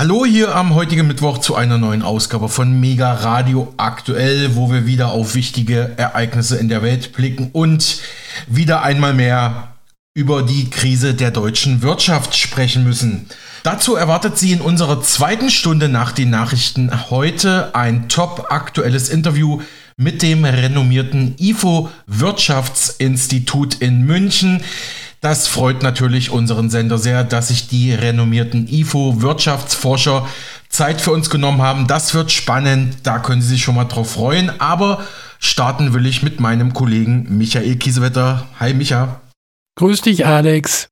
Hallo hier am heutigen Mittwoch zu einer neuen Ausgabe von Mega Radio Aktuell, wo wir wieder auf wichtige Ereignisse in der Welt blicken und wieder einmal mehr über die Krise der deutschen Wirtschaft sprechen müssen. Dazu erwartet Sie in unserer zweiten Stunde nach den Nachrichten heute ein top aktuelles Interview mit dem renommierten IFO Wirtschaftsinstitut in München. Das freut natürlich unseren Sender sehr, dass sich die renommierten IFO-Wirtschaftsforscher Zeit für uns genommen haben. Das wird spannend, da können Sie sich schon mal drauf freuen. Aber starten will ich mit meinem Kollegen Michael Kiesewetter. Hi Micha. Grüß dich, Alex.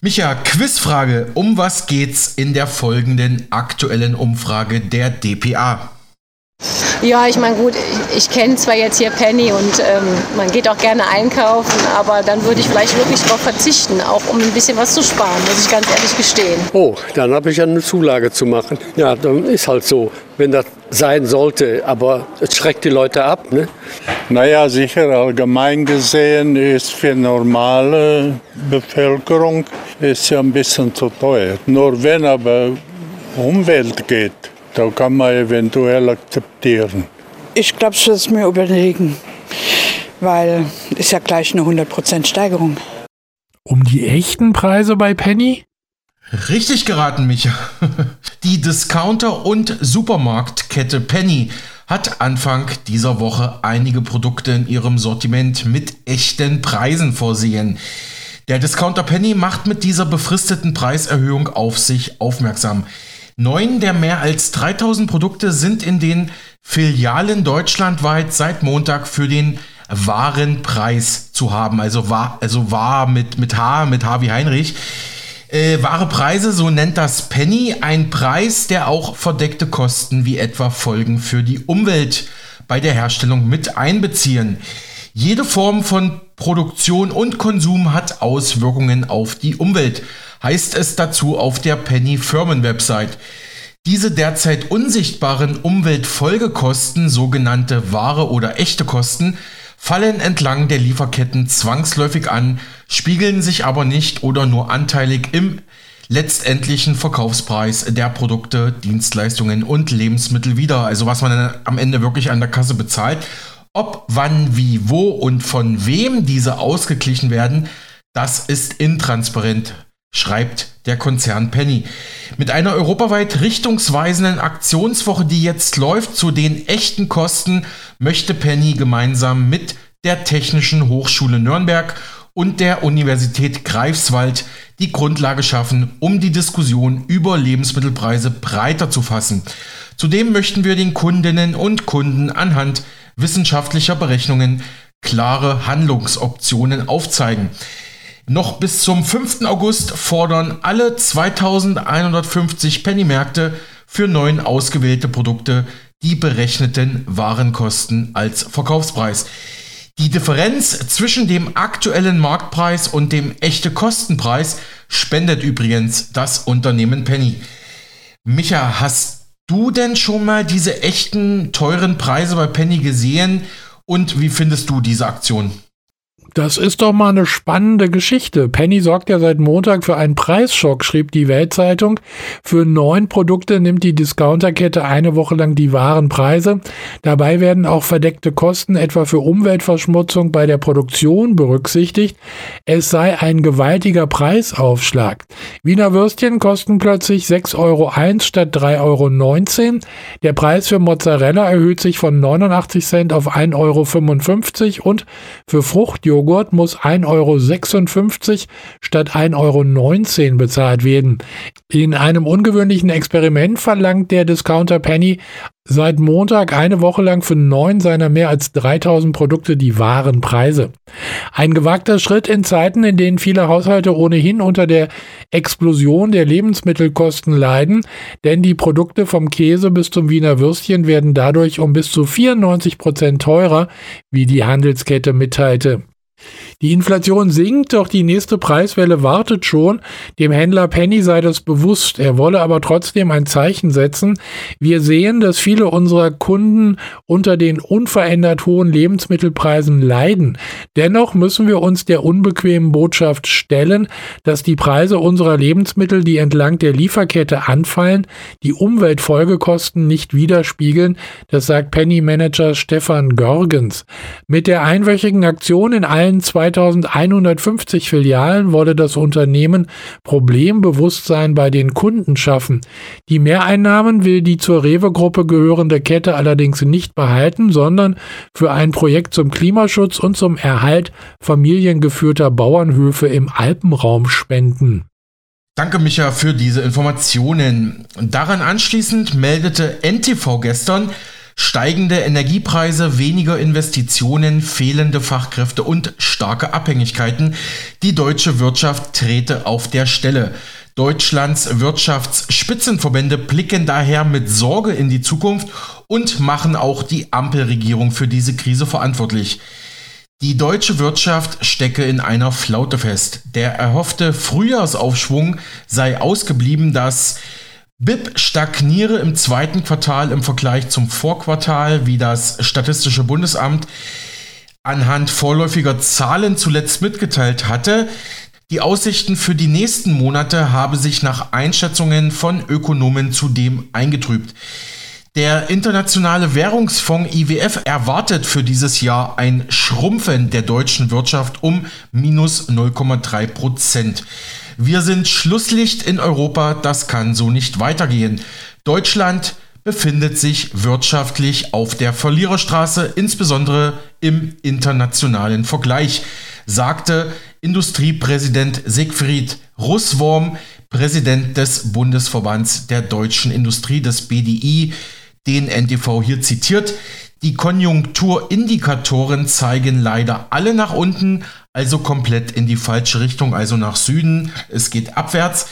Micha, Quizfrage. Um was geht's in der folgenden aktuellen Umfrage der DPA? Ja, ich meine, gut, ich, ich kenne zwar jetzt hier Penny und ähm, man geht auch gerne einkaufen, aber dann würde ich vielleicht wirklich darauf verzichten, auch um ein bisschen was zu sparen, muss ich ganz ehrlich gestehen. Oh, dann habe ich ja eine Zulage zu machen. Ja, dann ist halt so, wenn das sein sollte, aber es schreckt die Leute ab. Ne? Naja, sicher, allgemein gesehen ist für normale Bevölkerung ist ja ein bisschen zu teuer. Nur wenn aber Umwelt geht, da kann man eventuell akzeptieren. Ich glaube, ich würde es mir überlegen, weil ist ja gleich eine 100% Steigerung. Um die echten Preise bei Penny? Richtig geraten, Micha. Die Discounter- und Supermarktkette Penny hat Anfang dieser Woche einige Produkte in ihrem Sortiment mit echten Preisen versehen. Der Discounter Penny macht mit dieser befristeten Preiserhöhung auf sich aufmerksam. Neun der mehr als 3000 Produkte sind in den Filialen deutschlandweit seit Montag für den wahren Preis zu haben. Also war, also war mit, mit H, mit H wie Heinrich. Äh, wahre Preise, so nennt das Penny, ein Preis, der auch verdeckte Kosten wie etwa Folgen für die Umwelt bei der Herstellung mit einbeziehen. Jede Form von Produktion und Konsum hat Auswirkungen auf die Umwelt heißt es dazu auf der Penny Firmen-Website. Diese derzeit unsichtbaren Umweltfolgekosten, sogenannte wahre oder echte Kosten, fallen entlang der Lieferketten zwangsläufig an, spiegeln sich aber nicht oder nur anteilig im letztendlichen Verkaufspreis der Produkte, Dienstleistungen und Lebensmittel wider. Also was man am Ende wirklich an der Kasse bezahlt. Ob, wann, wie, wo und von wem diese ausgeglichen werden, das ist intransparent schreibt der Konzern Penny. Mit einer europaweit richtungsweisenden Aktionswoche, die jetzt läuft, zu den echten Kosten, möchte Penny gemeinsam mit der Technischen Hochschule Nürnberg und der Universität Greifswald die Grundlage schaffen, um die Diskussion über Lebensmittelpreise breiter zu fassen. Zudem möchten wir den Kundinnen und Kunden anhand wissenschaftlicher Berechnungen klare Handlungsoptionen aufzeigen. Noch bis zum 5. August fordern alle 2150 Pennymärkte für neun ausgewählte Produkte die berechneten Warenkosten als Verkaufspreis. Die Differenz zwischen dem aktuellen Marktpreis und dem echte Kostenpreis spendet übrigens das Unternehmen Penny. Micha, hast du denn schon mal diese echten teuren Preise bei Penny gesehen und wie findest du diese Aktion? Das ist doch mal eine spannende Geschichte. Penny sorgt ja seit Montag für einen Preisschock, schrieb die Weltzeitung. Für neun Produkte nimmt die Discounterkette eine Woche lang die wahren Preise. Dabei werden auch verdeckte Kosten etwa für Umweltverschmutzung bei der Produktion berücksichtigt. Es sei ein gewaltiger Preisaufschlag. Wiener Würstchen kosten plötzlich 6,01 Euro statt 3,19 Euro. Der Preis für Mozzarella erhöht sich von 89 Cent auf 1,55 Euro und für Fruchtjoghurt Joghurt muss 1,56 Euro statt 1,19 Euro bezahlt werden. In einem ungewöhnlichen Experiment verlangt der Discounter Penny seit Montag eine Woche lang für neun seiner mehr als 3000 Produkte die wahren Preise. Ein gewagter Schritt in Zeiten, in denen viele Haushalte ohnehin unter der Explosion der Lebensmittelkosten leiden, denn die Produkte vom Käse bis zum Wiener Würstchen werden dadurch um bis zu 94 Prozent teurer, wie die Handelskette mitteilte. Die Inflation sinkt, doch die nächste Preiswelle wartet schon. Dem Händler Penny sei das bewusst. Er wolle aber trotzdem ein Zeichen setzen. Wir sehen, dass viele unserer Kunden unter den unverändert hohen Lebensmittelpreisen leiden. Dennoch müssen wir uns der unbequemen Botschaft stellen, dass die Preise unserer Lebensmittel, die entlang der Lieferkette anfallen, die Umweltfolgekosten nicht widerspiegeln. Das sagt Penny Manager Stefan Görgens. Mit der einwöchigen Aktion in allen 2150 Filialen wolle das Unternehmen Problembewusstsein bei den Kunden schaffen. Die Mehreinnahmen will die zur Rewe-Gruppe gehörende Kette allerdings nicht behalten, sondern für ein Projekt zum Klimaschutz und zum Erhalt familiengeführter Bauernhöfe im Alpenraum spenden. Danke, Micha, für diese Informationen. Daran anschließend meldete NTV gestern, Steigende Energiepreise, weniger Investitionen, fehlende Fachkräfte und starke Abhängigkeiten. Die deutsche Wirtschaft trete auf der Stelle. Deutschlands Wirtschaftsspitzenverbände blicken daher mit Sorge in die Zukunft und machen auch die Ampelregierung für diese Krise verantwortlich. Die deutsche Wirtschaft stecke in einer Flaute fest. Der erhoffte Frühjahrsaufschwung sei ausgeblieben, das BIP stagniere im zweiten Quartal im Vergleich zum Vorquartal, wie das Statistische Bundesamt anhand vorläufiger Zahlen zuletzt mitgeteilt hatte. Die Aussichten für die nächsten Monate habe sich nach Einschätzungen von Ökonomen zudem eingetrübt. Der Internationale Währungsfonds IWF erwartet für dieses Jahr ein Schrumpfen der deutschen Wirtschaft um minus 0,3 Prozent. Wir sind Schlusslicht in Europa, das kann so nicht weitergehen. Deutschland befindet sich wirtschaftlich auf der Verliererstraße, insbesondere im internationalen Vergleich, sagte Industriepräsident Siegfried Russwurm, Präsident des Bundesverbands der deutschen Industrie des BDI, den NTV hier zitiert. Die Konjunkturindikatoren zeigen leider alle nach unten, also komplett in die falsche Richtung, also nach Süden. Es geht abwärts.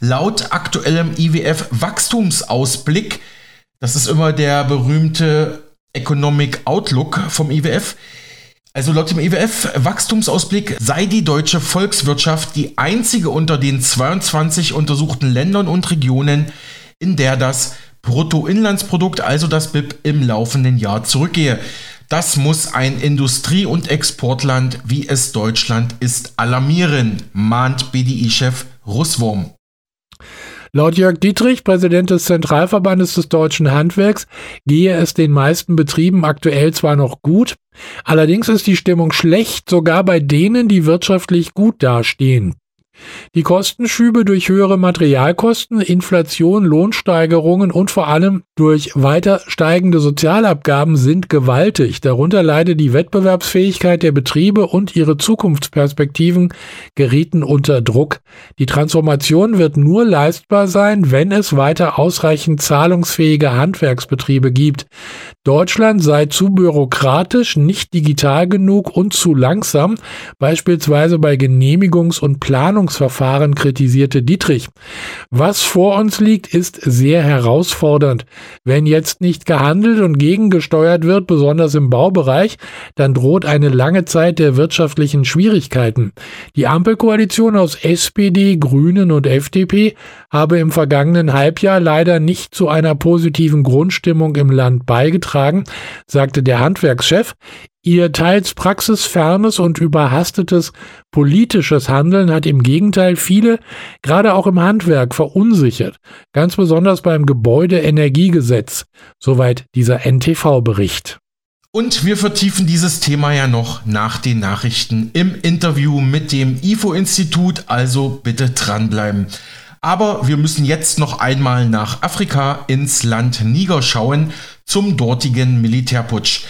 Laut aktuellem IWF Wachstumsausblick, das ist immer der berühmte Economic Outlook vom IWF, also laut dem IWF Wachstumsausblick sei die deutsche Volkswirtschaft die einzige unter den 22 untersuchten Ländern und Regionen, in der das Bruttoinlandsprodukt, also das BIP, im laufenden Jahr zurückgehe. Das muss ein Industrie- und Exportland wie es Deutschland ist alarmieren, mahnt BDI-Chef Russwurm. Laut Jörg Dietrich, Präsident des Zentralverbandes des deutschen Handwerks, gehe es den meisten Betrieben aktuell zwar noch gut, allerdings ist die Stimmung schlecht, sogar bei denen, die wirtschaftlich gut dastehen. Die Kostenschübe durch höhere Materialkosten, Inflation, Lohnsteigerungen und vor allem durch weiter steigende Sozialabgaben sind gewaltig. Darunter leidet die Wettbewerbsfähigkeit der Betriebe und ihre Zukunftsperspektiven gerieten unter Druck. Die Transformation wird nur leistbar sein, wenn es weiter ausreichend zahlungsfähige Handwerksbetriebe gibt. Deutschland sei zu bürokratisch, nicht digital genug und zu langsam, beispielsweise bei Genehmigungs- und Planungsverfahren kritisierte Dietrich. Was vor uns liegt, ist sehr herausfordernd. Wenn jetzt nicht gehandelt und gegengesteuert wird, besonders im Baubereich, dann droht eine lange Zeit der wirtschaftlichen Schwierigkeiten. Die Ampelkoalition aus SPD, Grünen und FDP habe im vergangenen Halbjahr leider nicht zu einer positiven Grundstimmung im Land beigetragen, sagte der Handwerkschef. Ihr teils praxisfernes und überhastetes politisches Handeln hat im Gegenteil viele, gerade auch im Handwerk, verunsichert, ganz besonders beim Gebäudeenergiegesetz. Soweit dieser NTV-Bericht. Und wir vertiefen dieses Thema ja noch nach den Nachrichten im Interview mit dem IFO-Institut, also bitte dranbleiben. Aber wir müssen jetzt noch einmal nach Afrika ins Land Niger schauen zum dortigen Militärputsch.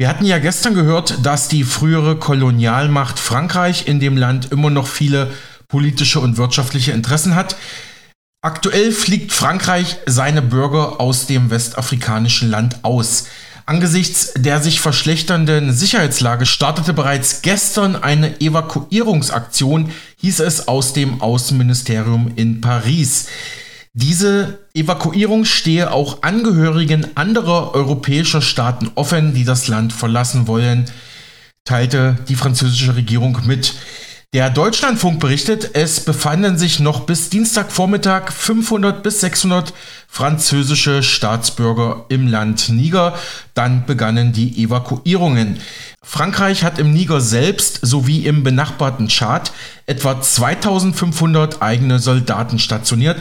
Wir hatten ja gestern gehört, dass die frühere Kolonialmacht Frankreich in dem Land immer noch viele politische und wirtschaftliche Interessen hat. Aktuell fliegt Frankreich seine Bürger aus dem westafrikanischen Land aus. Angesichts der sich verschlechternden Sicherheitslage startete bereits gestern eine Evakuierungsaktion, hieß es aus dem Außenministerium in Paris. Diese Evakuierung stehe auch Angehörigen anderer europäischer Staaten offen, die das Land verlassen wollen. teilte die französische Regierung mit. Der Deutschlandfunk berichtet, es befanden sich noch bis Dienstagvormittag 500 bis 600 französische Staatsbürger im Land Niger. Dann begannen die Evakuierungen. Frankreich hat im Niger selbst sowie im benachbarten Tschad etwa 2500 eigene Soldaten stationiert.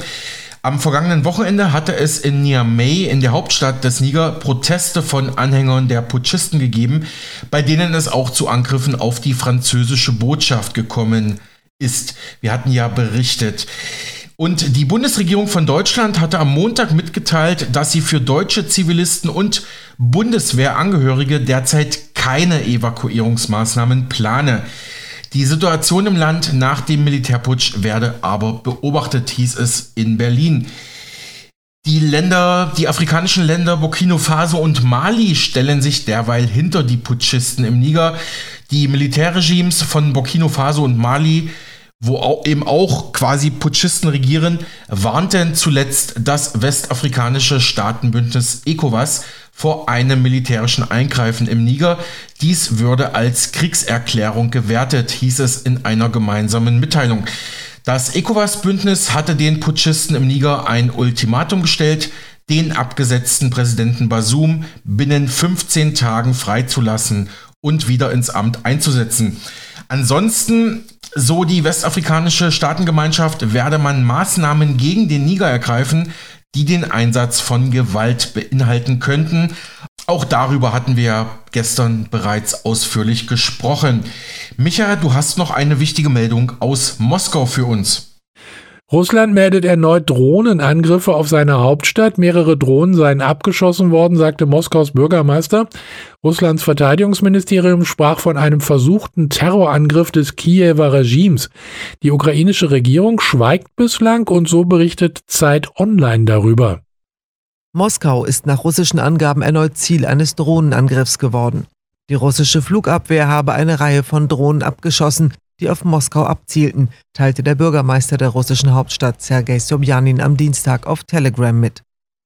Am vergangenen Wochenende hatte es in Niamey, in der Hauptstadt des Niger, Proteste von Anhängern der Putschisten gegeben, bei denen es auch zu Angriffen auf die französische Botschaft gekommen ist. Wir hatten ja berichtet. Und die Bundesregierung von Deutschland hatte am Montag mitgeteilt, dass sie für deutsche Zivilisten und Bundeswehrangehörige derzeit keine Evakuierungsmaßnahmen plane. Die Situation im Land nach dem Militärputsch werde aber beobachtet, hieß es in Berlin. Die Länder, die afrikanischen Länder Burkina Faso und Mali stellen sich derweil hinter die Putschisten im Niger. Die Militärregimes von Burkina Faso und Mali, wo eben auch quasi Putschisten regieren, warnten zuletzt das westafrikanische Staatenbündnis ECOWAS vor einem militärischen Eingreifen im Niger. Dies würde als Kriegserklärung gewertet, hieß es in einer gemeinsamen Mitteilung. Das ECOWAS-Bündnis hatte den Putschisten im Niger ein Ultimatum gestellt, den abgesetzten Präsidenten Basum binnen 15 Tagen freizulassen und wieder ins Amt einzusetzen. Ansonsten, so die westafrikanische Staatengemeinschaft, werde man Maßnahmen gegen den Niger ergreifen, die den Einsatz von Gewalt beinhalten könnten. Auch darüber hatten wir gestern bereits ausführlich gesprochen. Micha, du hast noch eine wichtige Meldung aus Moskau für uns. Russland meldet erneut Drohnenangriffe auf seine Hauptstadt. Mehrere Drohnen seien abgeschossen worden, sagte Moskaus Bürgermeister. Russlands Verteidigungsministerium sprach von einem versuchten Terrorangriff des Kiewer Regimes. Die ukrainische Regierung schweigt bislang und so berichtet Zeit Online darüber. Moskau ist nach russischen Angaben erneut Ziel eines Drohnenangriffs geworden. Die russische Flugabwehr habe eine Reihe von Drohnen abgeschossen, die auf Moskau abzielten, teilte der Bürgermeister der russischen Hauptstadt Sergei Sobjanin am Dienstag auf Telegram mit.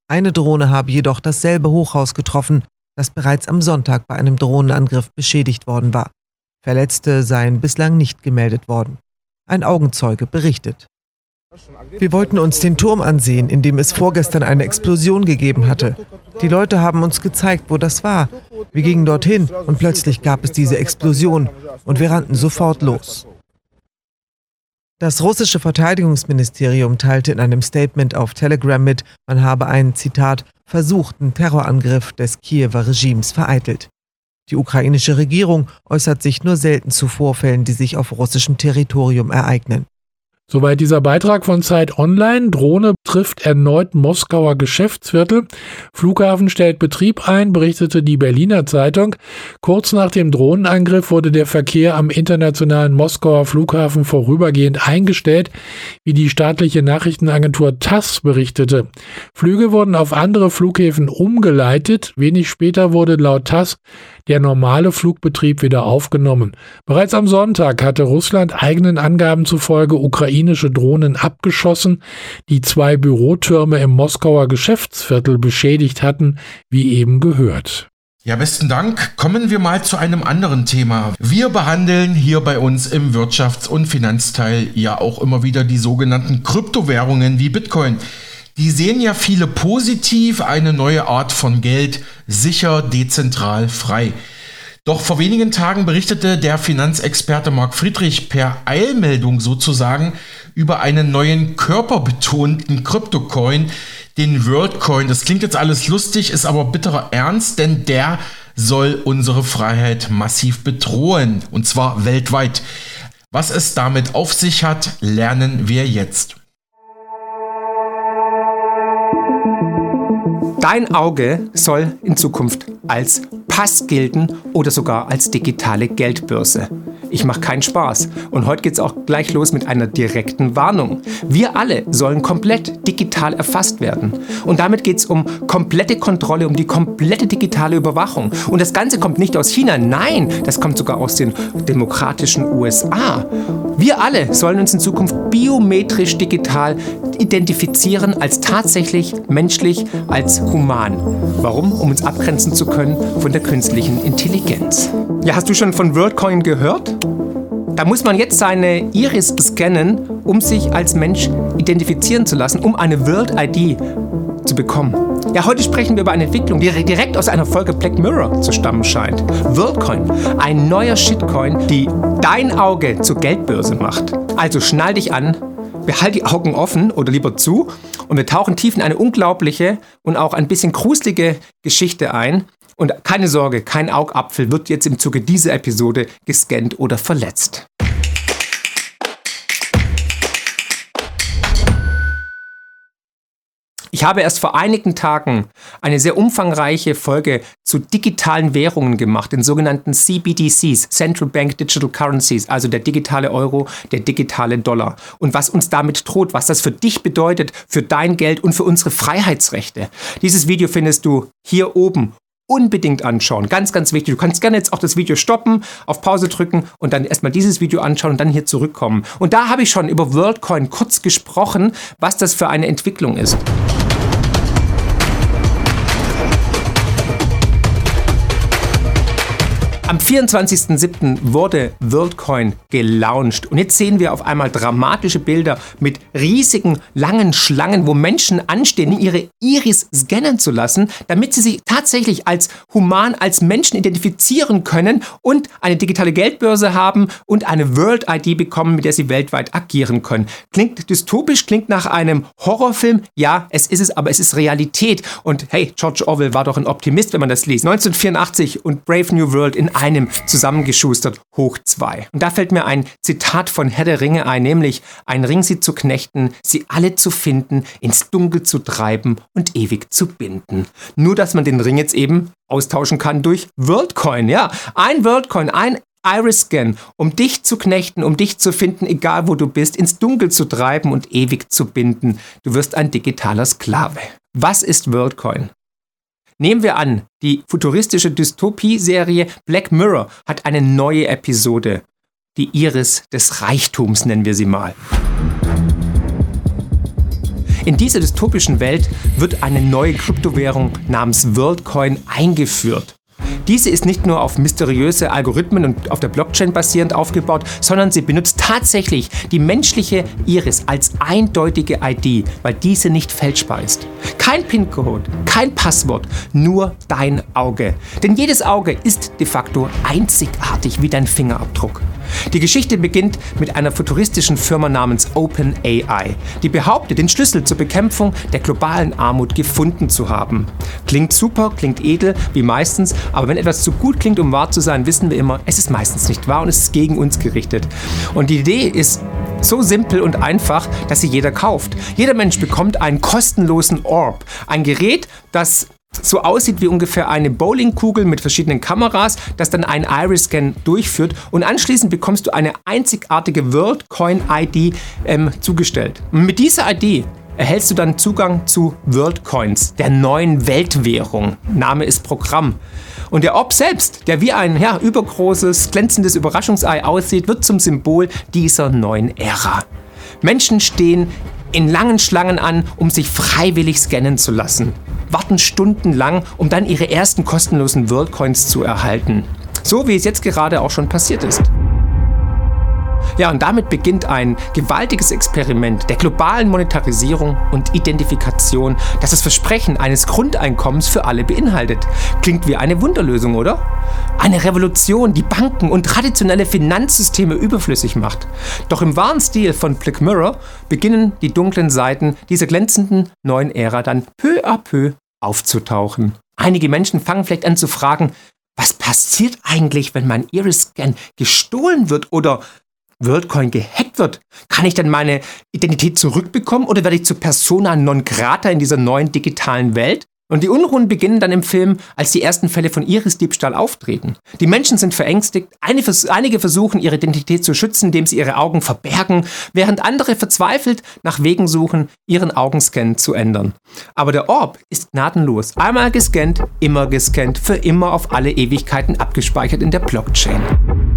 Eine Drohne habe jedoch dasselbe Hochhaus getroffen, das bereits am Sonntag bei einem Drohnenangriff beschädigt worden war. Verletzte seien bislang nicht gemeldet worden. Ein Augenzeuge berichtet. Wir wollten uns den Turm ansehen, in dem es vorgestern eine Explosion gegeben hatte. Die Leute haben uns gezeigt, wo das war. Wir gingen dorthin und plötzlich gab es diese Explosion und wir rannten sofort los. Das russische Verteidigungsministerium teilte in einem Statement auf Telegram mit, man habe einen, Zitat, versuchten Terrorangriff des Kiewer Regimes vereitelt. Die ukrainische Regierung äußert sich nur selten zu Vorfällen, die sich auf russischem Territorium ereignen. Soweit dieser Beitrag von Zeit Online. Drohne trifft erneut Moskauer Geschäftsviertel. Flughafen stellt Betrieb ein, berichtete die Berliner Zeitung. Kurz nach dem Drohnenangriff wurde der Verkehr am internationalen Moskauer Flughafen vorübergehend eingestellt, wie die staatliche Nachrichtenagentur TASS berichtete. Flüge wurden auf andere Flughäfen umgeleitet. Wenig später wurde laut TASS der normale Flugbetrieb wieder aufgenommen. Bereits am Sonntag hatte Russland eigenen Angaben zufolge ukrainische Drohnen abgeschossen, die zwei Bürotürme im Moskauer Geschäftsviertel beschädigt hatten, wie eben gehört. Ja, besten Dank. Kommen wir mal zu einem anderen Thema. Wir behandeln hier bei uns im Wirtschafts- und Finanzteil ja auch immer wieder die sogenannten Kryptowährungen wie Bitcoin. Die sehen ja viele positiv, eine neue Art von Geld, sicher, dezentral, frei. Doch vor wenigen Tagen berichtete der Finanzexperte Marc Friedrich per Eilmeldung sozusagen über einen neuen körperbetonten Kryptocoin, den WorldCoin. Das klingt jetzt alles lustig, ist aber bitterer Ernst, denn der soll unsere Freiheit massiv bedrohen, und zwar weltweit. Was es damit auf sich hat, lernen wir jetzt. Dein Auge soll in Zukunft als Pass gelten oder sogar als digitale Geldbörse. Ich mache keinen Spaß. Und heute geht es auch gleich los mit einer direkten Warnung. Wir alle sollen komplett digital erfasst werden. Und damit geht es um komplette Kontrolle, um die komplette digitale Überwachung. Und das Ganze kommt nicht aus China, nein, das kommt sogar aus den demokratischen USA. Wir alle sollen uns in Zukunft biometrisch digital identifizieren als tatsächlich menschlich, als human. Warum? Um uns abgrenzen zu können von der künstlichen Intelligenz. Ja, hast du schon von WorldCoin gehört? Da muss man jetzt seine Iris scannen, um sich als Mensch identifizieren zu lassen, um eine World ID zu bekommen. Ja, heute sprechen wir über eine Entwicklung, die direkt aus einer Folge Black Mirror zu stammen scheint. WorldCoin, ein neuer Shitcoin, die dein Auge zur Geldbörse macht. Also schnall dich an, behalt die Augen offen oder lieber zu und wir tauchen tief in eine unglaubliche und auch ein bisschen gruselige Geschichte ein, und keine Sorge, kein Augapfel wird jetzt im Zuge dieser Episode gescannt oder verletzt. Ich habe erst vor einigen Tagen eine sehr umfangreiche Folge zu digitalen Währungen gemacht, den sogenannten CBDCs, Central Bank Digital Currencies, also der digitale Euro, der digitale Dollar. Und was uns damit droht, was das für dich bedeutet, für dein Geld und für unsere Freiheitsrechte. Dieses Video findest du hier oben unbedingt anschauen. Ganz, ganz wichtig. Du kannst gerne jetzt auch das Video stoppen, auf Pause drücken und dann erstmal dieses Video anschauen und dann hier zurückkommen. Und da habe ich schon über WorldCoin kurz gesprochen, was das für eine Entwicklung ist. Am 24.07. wurde WorldCoin gelauncht und jetzt sehen wir auf einmal dramatische Bilder mit riesigen, langen Schlangen, wo Menschen anstehen, ihre Iris scannen zu lassen, damit sie sich tatsächlich als human, als Menschen identifizieren können und eine digitale Geldbörse haben und eine World ID bekommen, mit der sie weltweit agieren können. Klingt dystopisch, klingt nach einem Horrorfilm. Ja, es ist es, aber es ist Realität. Und hey, George Orwell war doch ein Optimist, wenn man das liest. 1984 und Brave New World in einem zusammengeschustert hoch zwei. Und da fällt mir ein Zitat von Herr der Ringe ein, nämlich ein Ring sie zu knechten, sie alle zu finden, ins Dunkel zu treiben und ewig zu binden. Nur, dass man den Ring jetzt eben austauschen kann durch WorldCoin. Ja, ein WorldCoin, ein Iris-Scan, um dich zu knechten, um dich zu finden, egal wo du bist, ins Dunkel zu treiben und ewig zu binden. Du wirst ein digitaler Sklave. Was ist WorldCoin? Nehmen wir an, die futuristische Dystopie-Serie Black Mirror hat eine neue Episode. Die Iris des Reichtums nennen wir sie mal. In dieser dystopischen Welt wird eine neue Kryptowährung namens WorldCoin eingeführt. Diese ist nicht nur auf mysteriöse Algorithmen und auf der Blockchain basierend aufgebaut, sondern sie benutzt tatsächlich die menschliche Iris als eindeutige ID, weil diese nicht fälschbar ist. Kein PIN-Code, kein Passwort, nur dein Auge. Denn jedes Auge ist de facto einzigartig wie dein Fingerabdruck. Die Geschichte beginnt mit einer futuristischen Firma namens OpenAI, die behauptet, den Schlüssel zur Bekämpfung der globalen Armut gefunden zu haben. Klingt super, klingt edel, wie meistens, aber wenn etwas zu gut klingt, um wahr zu sein, wissen wir immer, es ist meistens nicht wahr und es ist gegen uns gerichtet. Und die Idee ist so simpel und einfach, dass sie jeder kauft. Jeder Mensch bekommt einen kostenlosen Orb, ein Gerät, das so aussieht wie ungefähr eine Bowlingkugel mit verschiedenen Kameras, das dann einen Iris-Scan durchführt und anschließend bekommst du eine einzigartige WorldCoin-ID ähm, zugestellt. Mit dieser ID erhältst du dann Zugang zu WorldCoins, der neuen Weltwährung. Name ist Programm. Und der Orb selbst, der wie ein ja, übergroßes, glänzendes Überraschungsei aussieht, wird zum Symbol dieser neuen Ära. Menschen stehen in langen Schlangen an, um sich freiwillig scannen zu lassen warten stundenlang, um dann ihre ersten kostenlosen WorldCoins zu erhalten. So wie es jetzt gerade auch schon passiert ist. Ja, und damit beginnt ein gewaltiges Experiment der globalen Monetarisierung und Identifikation, das das Versprechen eines Grundeinkommens für alle beinhaltet. Klingt wie eine Wunderlösung, oder? Eine Revolution, die Banken und traditionelle Finanzsysteme überflüssig macht. Doch im wahren Stil von Black Mirror beginnen die dunklen Seiten dieser glänzenden neuen Ära dann peu à peu aufzutauchen. Einige Menschen fangen vielleicht an zu fragen, was passiert eigentlich, wenn mein Iris-Scan gestohlen wird oder WorldCoin gehackt wird? Kann ich dann meine Identität zurückbekommen oder werde ich zur Persona non grata in dieser neuen digitalen Welt? Und die Unruhen beginnen dann im Film, als die ersten Fälle von Iris-Diebstahl auftreten. Die Menschen sind verängstigt, einige versuchen, ihre Identität zu schützen, indem sie ihre Augen verbergen, während andere verzweifelt nach Wegen suchen, ihren Augenscan zu ändern. Aber der Orb ist gnadenlos. Einmal gescannt, immer gescannt, für immer auf alle Ewigkeiten abgespeichert in der Blockchain.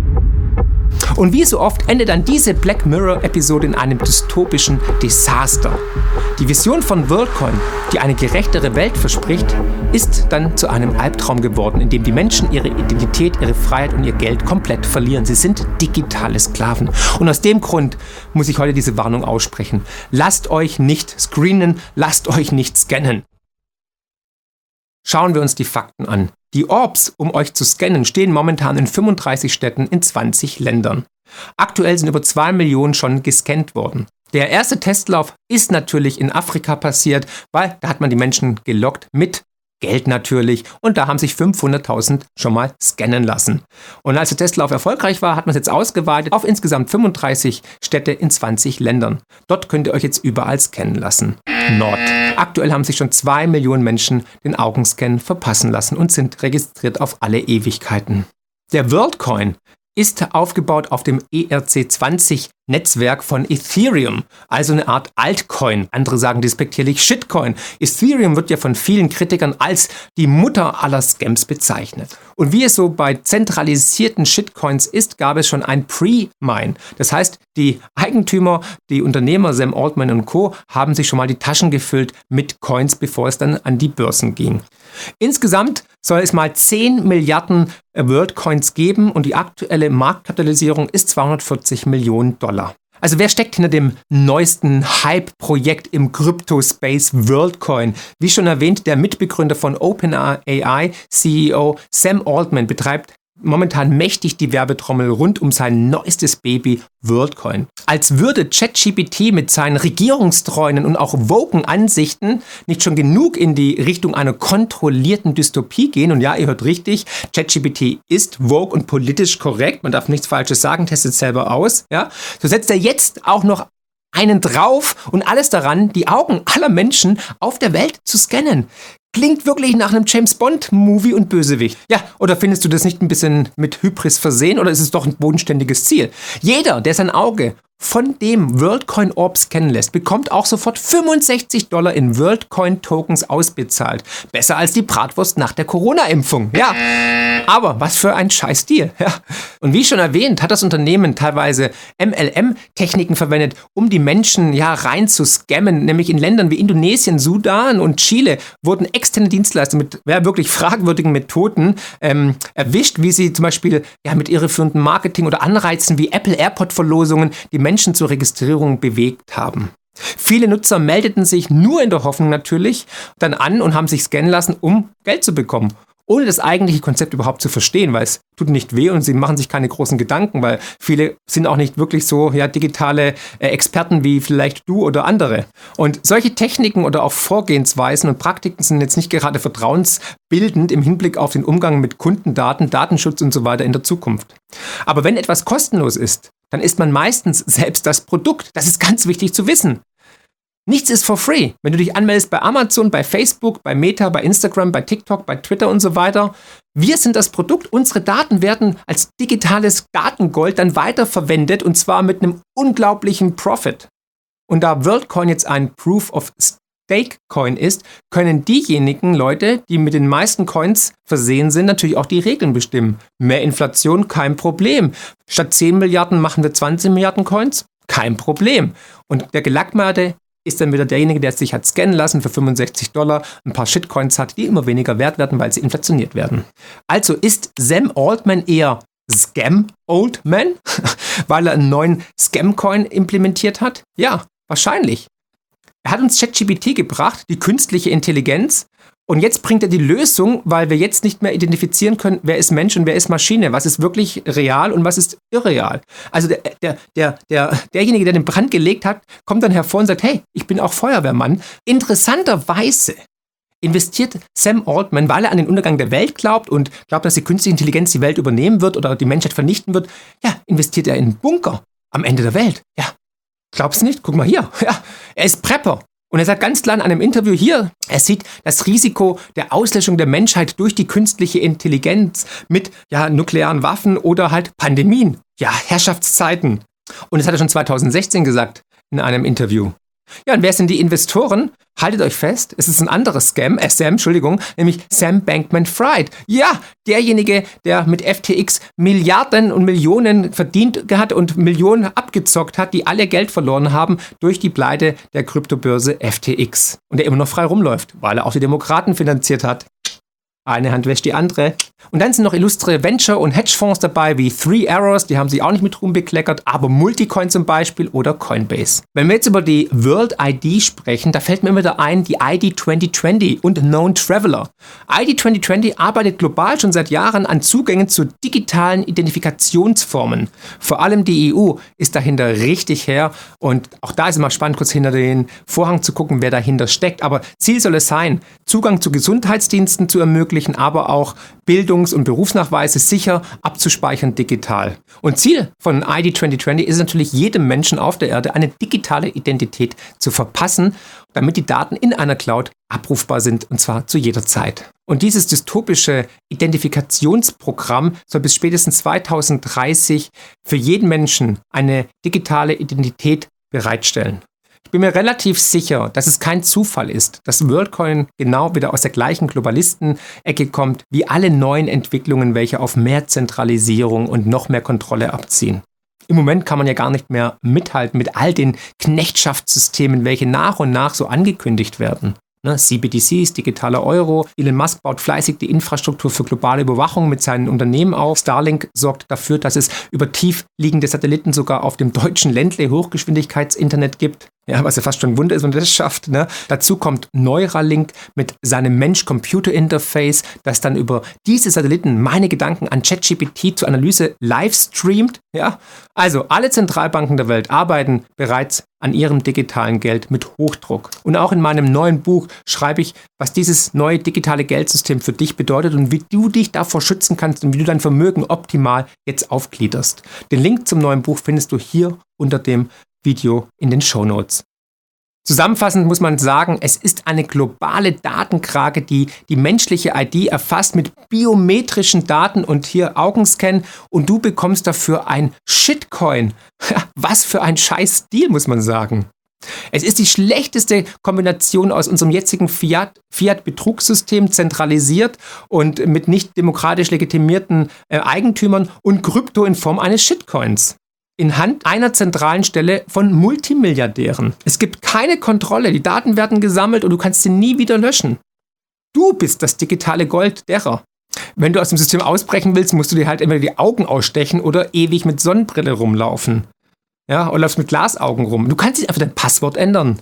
Und wie so oft endet dann diese Black Mirror-Episode in einem dystopischen Desaster. Die Vision von WorldCoin, die eine gerechtere Welt verspricht, ist dann zu einem Albtraum geworden, in dem die Menschen ihre Identität, ihre Freiheit und ihr Geld komplett verlieren. Sie sind digitale Sklaven. Und aus dem Grund muss ich heute diese Warnung aussprechen. Lasst euch nicht screenen, lasst euch nicht scannen. Schauen wir uns die Fakten an. Die Orbs, um euch zu scannen, stehen momentan in 35 Städten in 20 Ländern. Aktuell sind über 2 Millionen schon gescannt worden. Der erste Testlauf ist natürlich in Afrika passiert, weil da hat man die Menschen gelockt mit Geld natürlich. Und da haben sich 500.000 schon mal scannen lassen. Und als der Testlauf erfolgreich war, hat man es jetzt ausgeweitet auf insgesamt 35 Städte in 20 Ländern. Dort könnt ihr euch jetzt überall scannen lassen. Nord. Aktuell haben sich schon zwei Millionen Menschen den Augenscan verpassen lassen und sind registriert auf alle Ewigkeiten. Der WorldCoin ist aufgebaut auf dem ERC20 Netzwerk von Ethereum, also eine Art Altcoin. Andere sagen despektierlich Shitcoin. Ethereum wird ja von vielen Kritikern als die Mutter aller Scams bezeichnet. Und wie es so bei zentralisierten Shitcoins ist, gab es schon ein Pre-Mine. Das heißt, die Eigentümer, die Unternehmer Sam Altman und Co. haben sich schon mal die Taschen gefüllt mit Coins, bevor es dann an die Börsen ging. Insgesamt soll es mal 10 Milliarden Worldcoins geben und die aktuelle Marktkapitalisierung ist 240 Millionen Dollar. Also wer steckt hinter dem neuesten Hype-Projekt im Crypto-Space WorldCoin? Wie schon erwähnt, der Mitbegründer von OpenAI, CEO Sam Altman, betreibt momentan mächtig die Werbetrommel rund um sein neuestes Baby WorldCoin. Als würde ChatGPT mit seinen regierungstreuen und auch woken Ansichten nicht schon genug in die Richtung einer kontrollierten Dystopie gehen. Und ja, ihr hört richtig, ChatGPT ist woke und politisch korrekt. Man darf nichts Falsches sagen, testet selber aus. Ja, so setzt er jetzt auch noch einen drauf und alles daran, die Augen aller Menschen auf der Welt zu scannen. Klingt wirklich nach einem James Bond-Movie und Bösewicht. Ja, oder findest du das nicht ein bisschen mit Hybris versehen oder ist es doch ein bodenständiges Ziel? Jeder, der sein Auge von dem WorldCoin Orb scannen lässt, bekommt auch sofort 65 Dollar in WorldCoin Tokens ausbezahlt. Besser als die Bratwurst nach der Corona-Impfung. Ja. Aber was für ein scheiß Deal. Ja. Und wie schon erwähnt, hat das Unternehmen teilweise MLM-Techniken verwendet, um die Menschen ja rein zu scammen. Nämlich in Ländern wie Indonesien, Sudan und Chile wurden externe Dienstleister mit ja, wirklich fragwürdigen Methoden ähm, erwischt, wie sie zum Beispiel ja, mit irreführenden Marketing oder Anreizen wie Apple AirPod-Verlosungen die Menschen zur Registrierung bewegt haben. Viele Nutzer meldeten sich nur in der Hoffnung natürlich dann an und haben sich scannen lassen, um Geld zu bekommen ohne das eigentliche Konzept überhaupt zu verstehen, weil es tut nicht weh und sie machen sich keine großen Gedanken, weil viele sind auch nicht wirklich so ja, digitale äh, Experten wie vielleicht du oder andere. Und solche Techniken oder auch Vorgehensweisen und Praktiken sind jetzt nicht gerade vertrauensbildend im Hinblick auf den Umgang mit Kundendaten, Datenschutz und so weiter in der Zukunft. Aber wenn etwas kostenlos ist, dann ist man meistens selbst das Produkt. Das ist ganz wichtig zu wissen. Nichts ist for free. Wenn du dich anmeldest bei Amazon, bei Facebook, bei Meta, bei Instagram, bei TikTok, bei Twitter und so weiter, wir sind das Produkt. Unsere Daten werden als digitales Datengold dann weiterverwendet und zwar mit einem unglaublichen Profit. Und da WorldCoin jetzt ein Proof of Stake Coin ist, können diejenigen Leute, die mit den meisten Coins versehen sind, natürlich auch die Regeln bestimmen. Mehr Inflation, kein Problem. Statt 10 Milliarden machen wir 20 Milliarden Coins? Kein Problem. Und der Gelackmeierte ist dann wieder derjenige, der sich hat scannen lassen für 65 Dollar, ein paar Shitcoins hat, die immer weniger wert werden, weil sie inflationiert werden. Also ist Sam Altman eher Scam Old Man, weil er einen neuen Scam-Coin implementiert hat? Ja, wahrscheinlich. Er hat uns ChatGPT gebracht, die künstliche Intelligenz, und jetzt bringt er die Lösung, weil wir jetzt nicht mehr identifizieren können, wer ist Mensch und wer ist Maschine, was ist wirklich real und was ist irreal. Also der, der, der, der, derjenige, der den Brand gelegt hat, kommt dann hervor und sagt, hey, ich bin auch Feuerwehrmann. Interessanterweise investiert Sam Altman, weil er an den Untergang der Welt glaubt und glaubt, dass die künstliche Intelligenz die Welt übernehmen wird oder die Menschheit vernichten wird, ja, investiert er in einen Bunker am Ende der Welt. Ja, glaubst nicht? Guck mal hier. Ja, er ist Prepper. Und er sagt ganz klar in einem Interview hier, er sieht das Risiko der Auslöschung der Menschheit durch die künstliche Intelligenz mit ja, nuklearen Waffen oder halt Pandemien. Ja, Herrschaftszeiten. Und das hat er schon 2016 gesagt in einem Interview. Ja, und wer sind die Investoren? Haltet euch fest, es ist ein anderes Scam, äh Sam, Entschuldigung, nämlich Sam Bankman-Fried. Ja, derjenige, der mit FTX Milliarden und Millionen verdient hat und Millionen abgezockt hat, die alle Geld verloren haben durch die Pleite der Kryptobörse FTX. Und der immer noch frei rumläuft, weil er auch die Demokraten finanziert hat. Eine Hand wäscht die andere. Und dann sind noch illustre Venture- und Hedgefonds dabei, wie Three Arrows, die haben sich auch nicht mit Ruhm bekleckert, aber Multicoin zum Beispiel oder Coinbase. Wenn wir jetzt über die World ID sprechen, da fällt mir immer wieder ein, die ID 2020 und Known Traveler. ID 2020 arbeitet global schon seit Jahren an Zugängen zu digitalen Identifikationsformen. Vor allem die EU ist dahinter richtig her und auch da ist immer spannend, kurz hinter den Vorhang zu gucken, wer dahinter steckt. Aber Ziel soll es sein, Zugang zu Gesundheitsdiensten zu ermöglichen, aber auch Bildungs- und Berufsnachweise sicher abzuspeichern digital. Und Ziel von ID 2020 ist natürlich jedem Menschen auf der Erde eine digitale Identität zu verpassen, damit die Daten in einer Cloud abrufbar sind und zwar zu jeder Zeit. Und dieses dystopische Identifikationsprogramm soll bis spätestens 2030 für jeden Menschen eine digitale Identität bereitstellen. Ich bin mir relativ sicher, dass es kein Zufall ist, dass WorldCoin genau wieder aus der gleichen Globalisten-Ecke kommt, wie alle neuen Entwicklungen, welche auf mehr Zentralisierung und noch mehr Kontrolle abziehen. Im Moment kann man ja gar nicht mehr mithalten mit all den Knechtschaftssystemen, welche nach und nach so angekündigt werden. Ne, CBDCs, digitaler Euro. Elon Musk baut fleißig die Infrastruktur für globale Überwachung mit seinen Unternehmen auf. Starlink sorgt dafür, dass es über tief liegende Satelliten sogar auf dem deutschen Ländle Hochgeschwindigkeitsinternet gibt. Ja, was ja fast schon ein Wunder ist, wenn er das schafft. Ne? Dazu kommt Neuralink mit seinem Mensch-Computer-Interface, das dann über diese Satelliten meine Gedanken an ChatGPT zur Analyse live streamt. Ja? Also alle Zentralbanken der Welt arbeiten bereits an ihrem digitalen Geld mit Hochdruck. Und auch in meinem neuen Buch schreibe ich, was dieses neue digitale Geldsystem für dich bedeutet und wie du dich davor schützen kannst und wie du dein Vermögen optimal jetzt aufgliederst. Den Link zum neuen Buch findest du hier unter dem Video in den Show Notes. Zusammenfassend muss man sagen, es ist eine globale Datenkrake, die die menschliche ID erfasst mit biometrischen Daten und hier Augenscan und du bekommst dafür ein Shitcoin. Was für ein scheiß Deal, muss man sagen. Es ist die schlechteste Kombination aus unserem jetzigen Fiat-Betrugssystem, Fiat zentralisiert und mit nicht demokratisch legitimierten äh, Eigentümern und Krypto in Form eines Shitcoins in Hand einer zentralen Stelle von Multimilliardären. Es gibt keine Kontrolle, die Daten werden gesammelt und du kannst sie nie wieder löschen. Du bist das digitale Gold derer. Wenn du aus dem System ausbrechen willst, musst du dir halt entweder die Augen ausstechen oder ewig mit Sonnenbrille rumlaufen. Ja, oder läufst mit Glasaugen rum. Du kannst nicht einfach dein Passwort ändern.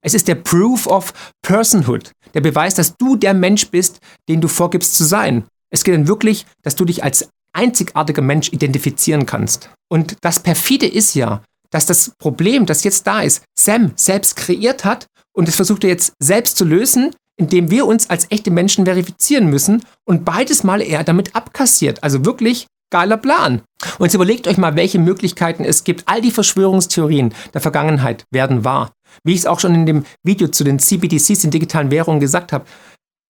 Es ist der Proof of Personhood, der Beweis, dass du der Mensch bist, den du vorgibst zu sein. Es geht dann wirklich, dass du dich als einzigartiger Mensch identifizieren kannst. Und das perfide ist ja, dass das Problem, das jetzt da ist, Sam selbst kreiert hat und es versucht er jetzt selbst zu lösen, indem wir uns als echte Menschen verifizieren müssen und beides mal er damit abkassiert. Also wirklich geiler Plan. Und jetzt überlegt euch mal, welche Möglichkeiten es gibt. All die Verschwörungstheorien der Vergangenheit werden wahr. Wie ich es auch schon in dem Video zu den CBDCs, den digitalen Währungen gesagt habe,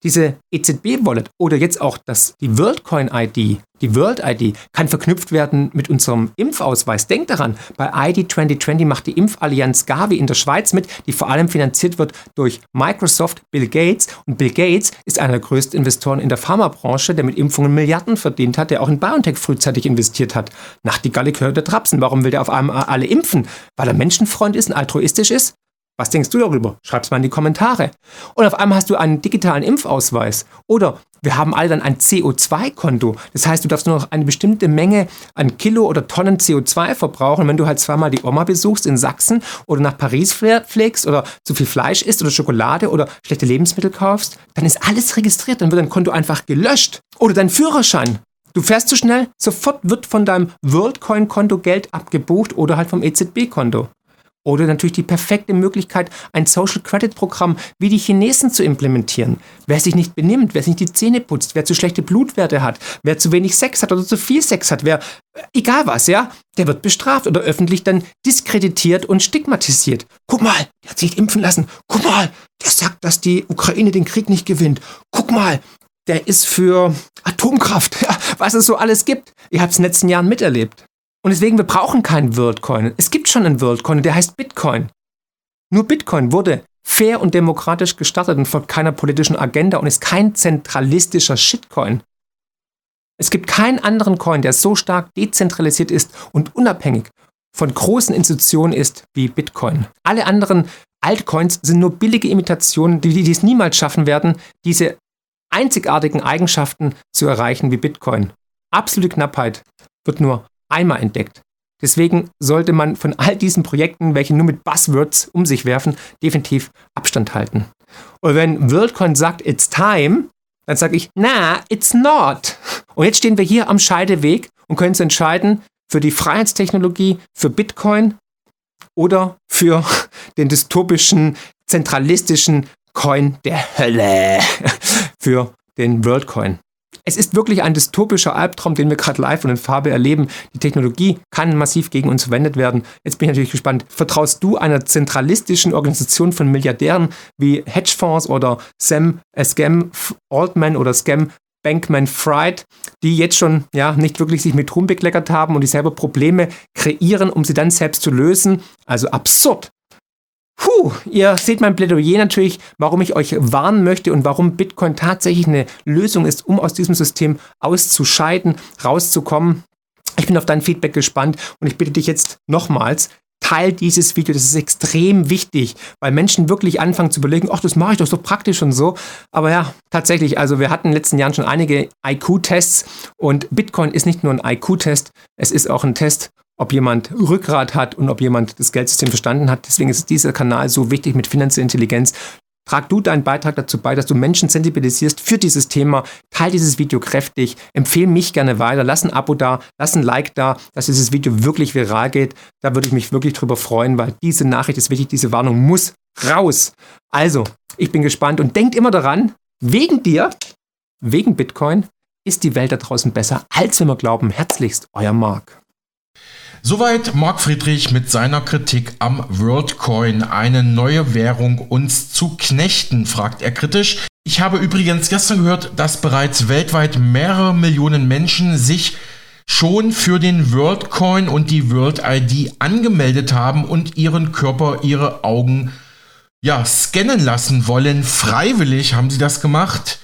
diese EZB-Wallet oder jetzt auch das, die WorldCoin-ID, die World-ID, kann verknüpft werden mit unserem Impfausweis. Denkt daran, bei ID 2020 macht die Impfallianz Gavi in der Schweiz mit, die vor allem finanziert wird durch Microsoft, Bill Gates. Und Bill Gates ist einer der größten Investoren in der Pharmabranche, der mit Impfungen Milliarden verdient hat, der auch in BioNTech frühzeitig investiert hat. Nach die Galle gehört der Trapsen. Warum will der auf einmal alle impfen? Weil er Menschenfreund ist und altruistisch ist? Was denkst du darüber? Schreib's mal in die Kommentare. Und auf einmal hast du einen digitalen Impfausweis. Oder wir haben alle dann ein CO2-Konto. Das heißt, du darfst nur noch eine bestimmte Menge an Kilo oder Tonnen CO2 verbrauchen. Wenn du halt zweimal die Oma besuchst in Sachsen oder nach Paris fliegst oder zu viel Fleisch isst oder Schokolade oder schlechte Lebensmittel kaufst, dann ist alles registriert. Dann wird dein Konto einfach gelöscht. Oder dein Führerschein. Du fährst zu schnell, sofort wird von deinem WorldCoin-Konto Geld abgebucht oder halt vom EZB-Konto. Oder natürlich die perfekte Möglichkeit, ein Social Credit Programm wie die Chinesen zu implementieren. Wer sich nicht benimmt, wer sich nicht die Zähne putzt, wer zu schlechte Blutwerte hat, wer zu wenig Sex hat oder zu viel Sex hat, wer, egal was, ja, der wird bestraft oder öffentlich dann diskreditiert und stigmatisiert. Guck mal, der hat sich impfen lassen. Guck mal, der sagt, dass die Ukraine den Krieg nicht gewinnt. Guck mal, der ist für Atomkraft, ja, was es so alles gibt. Ihr habt es in den letzten Jahren miterlebt. Und deswegen, wir brauchen keinen WorldCoin. Es gibt schon einen WorldCoin, der heißt Bitcoin. Nur Bitcoin wurde fair und demokratisch gestartet und folgt keiner politischen Agenda und ist kein zentralistischer Shitcoin. Es gibt keinen anderen Coin, der so stark dezentralisiert ist und unabhängig von großen Institutionen ist wie Bitcoin. Alle anderen Altcoins sind nur billige Imitationen, die, die es niemals schaffen werden, diese einzigartigen Eigenschaften zu erreichen wie Bitcoin. Absolute Knappheit wird nur einmal entdeckt. Deswegen sollte man von all diesen Projekten, welche nur mit Buzzwords um sich werfen, definitiv Abstand halten. Und wenn WorldCoin sagt, it's time, dann sage ich, na, it's not. Und jetzt stehen wir hier am Scheideweg und können uns entscheiden für die Freiheitstechnologie, für Bitcoin oder für den dystopischen, zentralistischen Coin der Hölle, für den WorldCoin. Es ist wirklich ein dystopischer Albtraum, den wir gerade live und in Farbe erleben. Die Technologie kann massiv gegen uns verwendet werden. Jetzt bin ich natürlich gespannt. Vertraust du einer zentralistischen Organisation von Milliardären wie Hedgefonds oder Sam äh, Scam Altman oder Scam Bankman Fried, die jetzt schon ja nicht wirklich sich mit Ruhm bekleckert haben und die selber Probleme kreieren, um sie dann selbst zu lösen. Also absurd. Puh, ihr seht mein Plädoyer natürlich, warum ich euch warnen möchte und warum Bitcoin tatsächlich eine Lösung ist, um aus diesem System auszuscheiden, rauszukommen. Ich bin auf dein Feedback gespannt und ich bitte dich jetzt nochmals, teil dieses Video. Das ist extrem wichtig, weil Menschen wirklich anfangen zu überlegen, ach, das mache ich doch so praktisch und so. Aber ja, tatsächlich, also wir hatten in den letzten Jahren schon einige IQ-Tests und Bitcoin ist nicht nur ein IQ-Test, es ist auch ein Test, ob jemand Rückgrat hat und ob jemand das Geldsystem verstanden hat. Deswegen ist dieser Kanal so wichtig mit finanzieller Intelligenz. Trag du deinen Beitrag dazu bei, dass du Menschen sensibilisierst für dieses Thema. Teil dieses Video kräftig. Empfehle mich gerne weiter. Lass ein Abo da, lass ein Like da, dass dieses Video wirklich viral geht. Da würde ich mich wirklich drüber freuen, weil diese Nachricht ist wichtig. Diese Warnung muss raus. Also, ich bin gespannt und denkt immer daran, wegen dir, wegen Bitcoin, ist die Welt da draußen besser, als wenn wir glauben. Herzlichst, euer Marc. Soweit Marc Friedrich mit seiner Kritik am WorldCoin. Eine neue Währung uns zu knechten, fragt er kritisch. Ich habe übrigens gestern gehört, dass bereits weltweit mehrere Millionen Menschen sich schon für den WorldCoin und die World ID angemeldet haben und ihren Körper, ihre Augen ja, scannen lassen wollen. Freiwillig haben sie das gemacht.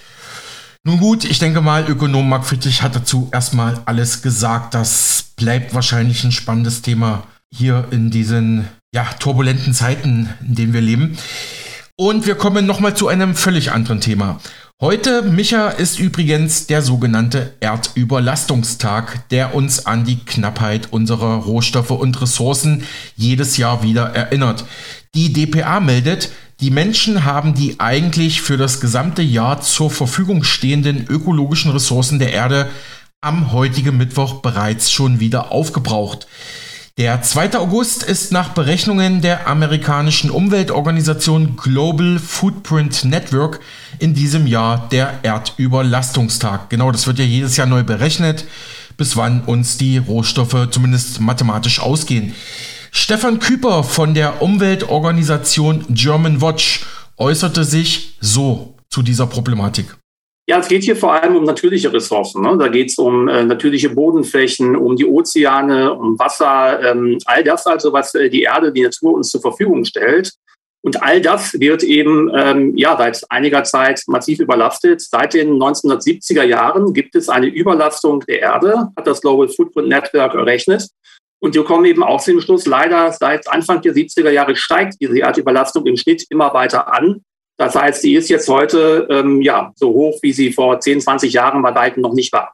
Nun gut, ich denke mal, Ökonom Marc Friedrich hat dazu erstmal alles gesagt. Das bleibt wahrscheinlich ein spannendes Thema hier in diesen ja, turbulenten Zeiten, in denen wir leben. Und wir kommen nochmal zu einem völlig anderen Thema. Heute, Micha, ist übrigens der sogenannte Erdüberlastungstag, der uns an die Knappheit unserer Rohstoffe und Ressourcen jedes Jahr wieder erinnert. Die DPA meldet, die Menschen haben die eigentlich für das gesamte Jahr zur Verfügung stehenden ökologischen Ressourcen der Erde am heutigen Mittwoch bereits schon wieder aufgebraucht. Der 2. August ist nach Berechnungen der amerikanischen Umweltorganisation Global Footprint Network in diesem Jahr der Erdüberlastungstag. Genau, das wird ja jedes Jahr neu berechnet, bis wann uns die Rohstoffe zumindest mathematisch ausgehen. Stefan Küper von der Umweltorganisation German Watch äußerte sich so zu dieser Problematik. Ja, es geht hier vor allem um natürliche Ressourcen. Ne? Da geht es um äh, natürliche Bodenflächen, um die Ozeane, um Wasser, ähm, all das also, was äh, die Erde, die Natur uns zur Verfügung stellt. Und all das wird eben ähm, ja seit einiger Zeit massiv überlastet. Seit den 1970er Jahren gibt es eine Überlastung der Erde, hat das Global Footprint Network errechnet. Und wir kommen eben auch zu dem Schluss, leider seit Anfang der 70er Jahre steigt diese Erdüberlastung im Schnitt immer weiter an. Das heißt, sie ist jetzt heute ähm, ja, so hoch, wie sie vor 10, 20 Jahren bei weitem noch nicht war.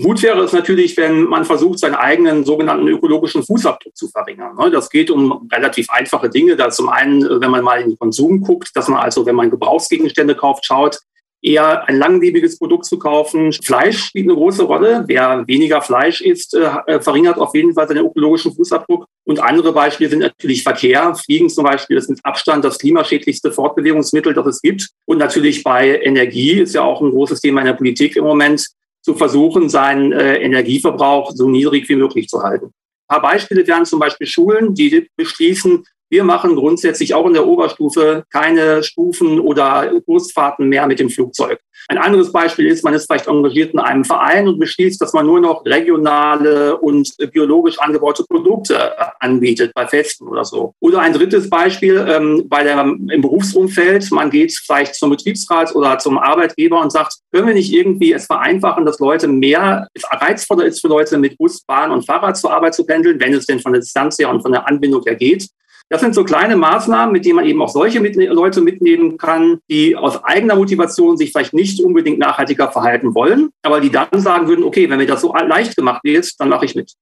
Gut wäre es natürlich, wenn man versucht, seinen eigenen sogenannten ökologischen Fußabdruck zu verringern. Ne? Das geht um relativ einfache Dinge. Da zum einen, wenn man mal in den Konsum guckt, dass man also, wenn man Gebrauchsgegenstände kauft, schaut, eher ein langlebiges Produkt zu kaufen. Fleisch spielt eine große Rolle. Wer weniger Fleisch isst, äh, verringert auf jeden Fall seinen ökologischen Fußabdruck. Und andere Beispiele sind natürlich Verkehr. Fliegen zum Beispiel ist mit Abstand das klimaschädlichste Fortbewegungsmittel, das es gibt. Und natürlich bei Energie ist ja auch ein großes Thema in der Politik im Moment, zu versuchen, seinen äh, Energieverbrauch so niedrig wie möglich zu halten. Ein paar Beispiele wären zum Beispiel Schulen, die beschließen, wir machen grundsätzlich auch in der Oberstufe keine Stufen oder Kursfahrten mehr mit dem Flugzeug. Ein anderes Beispiel ist, man ist vielleicht engagiert in einem Verein und beschließt, dass man nur noch regionale und biologisch angebaute Produkte anbietet bei Festen oder so. Oder ein drittes Beispiel ähm, bei der, im Berufsumfeld, man geht vielleicht zum Betriebsrat oder zum Arbeitgeber und sagt, können wir nicht irgendwie es vereinfachen, dass Leute mehr, es reizvoller ist für Leute mit Bus, Bahn und Fahrrad zur Arbeit zu pendeln, wenn es denn von der Distanz her und von der Anbindung her geht. Das sind so kleine Maßnahmen, mit denen man eben auch solche mitne Leute mitnehmen kann, die aus eigener Motivation sich vielleicht nicht unbedingt nachhaltiger verhalten wollen, aber die dann sagen würden, okay, wenn mir das so leicht gemacht wird, dann mache ich mit.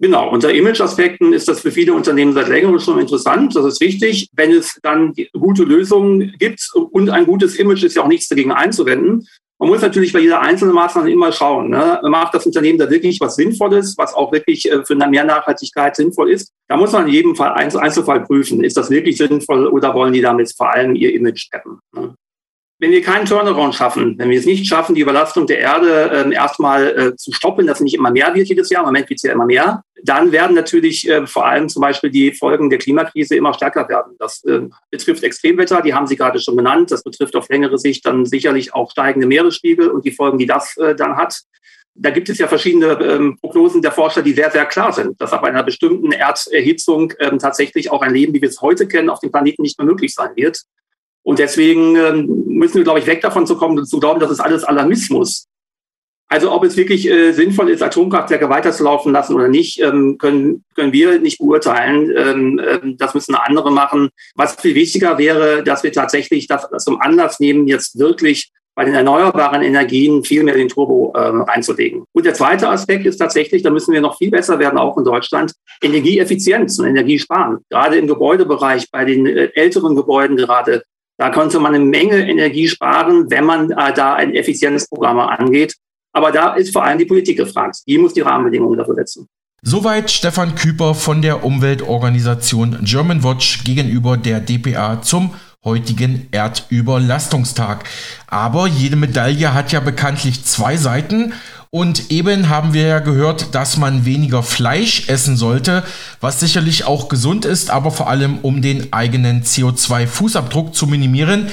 Genau, unter Image-Aspekten ist das für viele Unternehmen seit längerem schon interessant. Das ist wichtig. Wenn es dann gute Lösungen gibt und ein gutes Image ist ja auch nichts dagegen einzuwenden, man muss natürlich bei jeder einzelnen Maßnahme immer schauen, ne? macht das Unternehmen da wirklich was Sinnvolles, was auch wirklich äh, für eine Mehrnachhaltigkeit sinnvoll ist. Da muss man in jedem Fall Einzelfall prüfen, ist das wirklich sinnvoll oder wollen die damit vor allem ihr Image steppen. Ne? Wenn wir keinen Turnaround schaffen, wenn wir es nicht schaffen, die Überlastung der Erde ähm, erstmal äh, zu stoppen, dass nicht immer mehr wird jedes Jahr, im Moment wird es ja immer mehr, dann werden natürlich äh, vor allem zum Beispiel die Folgen der Klimakrise immer stärker werden. Das äh, betrifft Extremwetter, die haben Sie gerade schon genannt. Das betrifft auf längere Sicht dann sicherlich auch steigende Meeresspiegel und die Folgen, die das äh, dann hat. Da gibt es ja verschiedene ähm, Prognosen der Forscher, die sehr, sehr klar sind, dass ab einer bestimmten Erderhitzung ähm, tatsächlich auch ein Leben, wie wir es heute kennen, auf dem Planeten nicht mehr möglich sein wird. Und deswegen ähm, müssen wir, glaube ich, weg davon zu kommen, zu glauben, das ist alles Alarmismus. Also ob es wirklich äh, sinnvoll ist, Atomkraftwerke weiterzulaufen lassen oder nicht, ähm, können, können wir nicht beurteilen. Ähm, ähm, das müssen andere machen. Was viel wichtiger wäre, dass wir tatsächlich das, das zum Anlass nehmen, jetzt wirklich bei den erneuerbaren Energien viel mehr den Turbo ähm, reinzulegen. Und der zweite Aspekt ist tatsächlich, da müssen wir noch viel besser werden, auch in Deutschland, Energieeffizienz und Energiesparen. Gerade im Gebäudebereich, bei den äh, älteren Gebäuden gerade, da könnte man eine Menge Energie sparen, wenn man äh, da ein effizientes Programm angeht. Aber da ist vor allem die Politik gefragt. Die muss die Rahmenbedingungen dafür setzen. Soweit Stefan Küper von der Umweltorganisation German Watch gegenüber der DPA zum heutigen Erdüberlastungstag. Aber jede Medaille hat ja bekanntlich zwei Seiten und eben haben wir ja gehört, dass man weniger Fleisch essen sollte, was sicherlich auch gesund ist, aber vor allem um den eigenen CO2-Fußabdruck zu minimieren.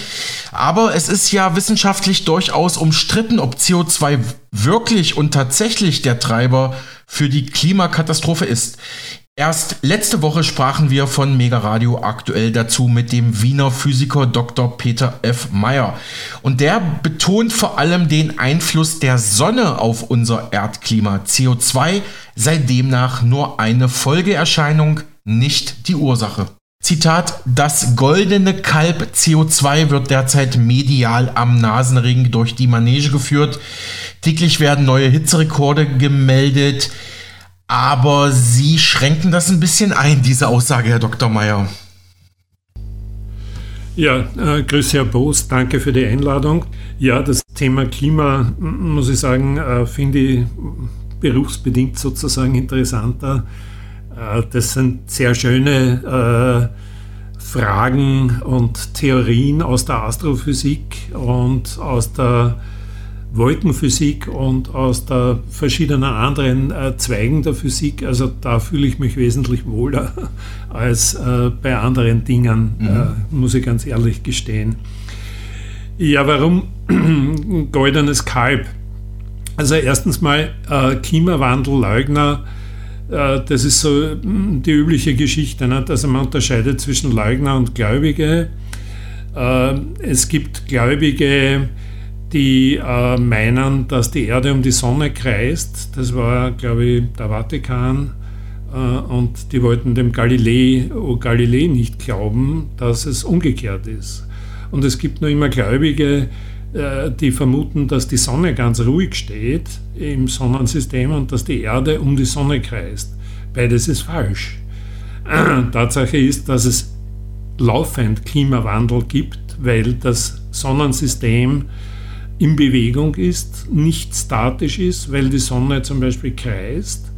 Aber es ist ja wissenschaftlich durchaus umstritten, ob CO2 wirklich und tatsächlich der Treiber für die Klimakatastrophe ist. Erst letzte Woche sprachen wir von Mega Radio aktuell dazu mit dem Wiener Physiker Dr. Peter F. Meyer. Und der betont vor allem den Einfluss der Sonne auf unser Erdklima. CO2 sei demnach nur eine Folgeerscheinung, nicht die Ursache. Zitat, das goldene Kalb CO2 wird derzeit medial am Nasenring durch die Manege geführt. Täglich werden neue Hitzerekorde gemeldet. Aber Sie schränken das ein bisschen ein, diese Aussage, Herr Dr. Meyer. Ja, äh, Grüße, Herr Boos, danke für die Einladung. Ja, das Thema Klima, muss ich sagen, äh, finde ich berufsbedingt sozusagen interessanter. Äh, das sind sehr schöne äh, Fragen und Theorien aus der Astrophysik und aus der Wolkenphysik und aus der verschiedenen anderen äh, Zweigen der Physik. Also da fühle ich mich wesentlich wohler als äh, bei anderen Dingen, mhm. äh, muss ich ganz ehrlich gestehen. Ja, warum goldenes Kalb? Also erstens mal äh, Klimawandelleugner, äh, das ist so hm, die übliche Geschichte, ne? also man unterscheidet zwischen Leugner und Gläubige. Äh, es gibt Gläubige, die äh, meinen, dass die Erde um die Sonne kreist. Das war, glaube ich, der Vatikan. Äh, und die wollten dem Galileo Galilei nicht glauben, dass es umgekehrt ist. Und es gibt nur immer Gläubige, äh, die vermuten, dass die Sonne ganz ruhig steht im Sonnensystem und dass die Erde um die Sonne kreist. Beides ist falsch. Tatsache ist, dass es laufend Klimawandel gibt, weil das Sonnensystem in Bewegung ist, nicht statisch ist, weil die Sonne zum Beispiel kreist,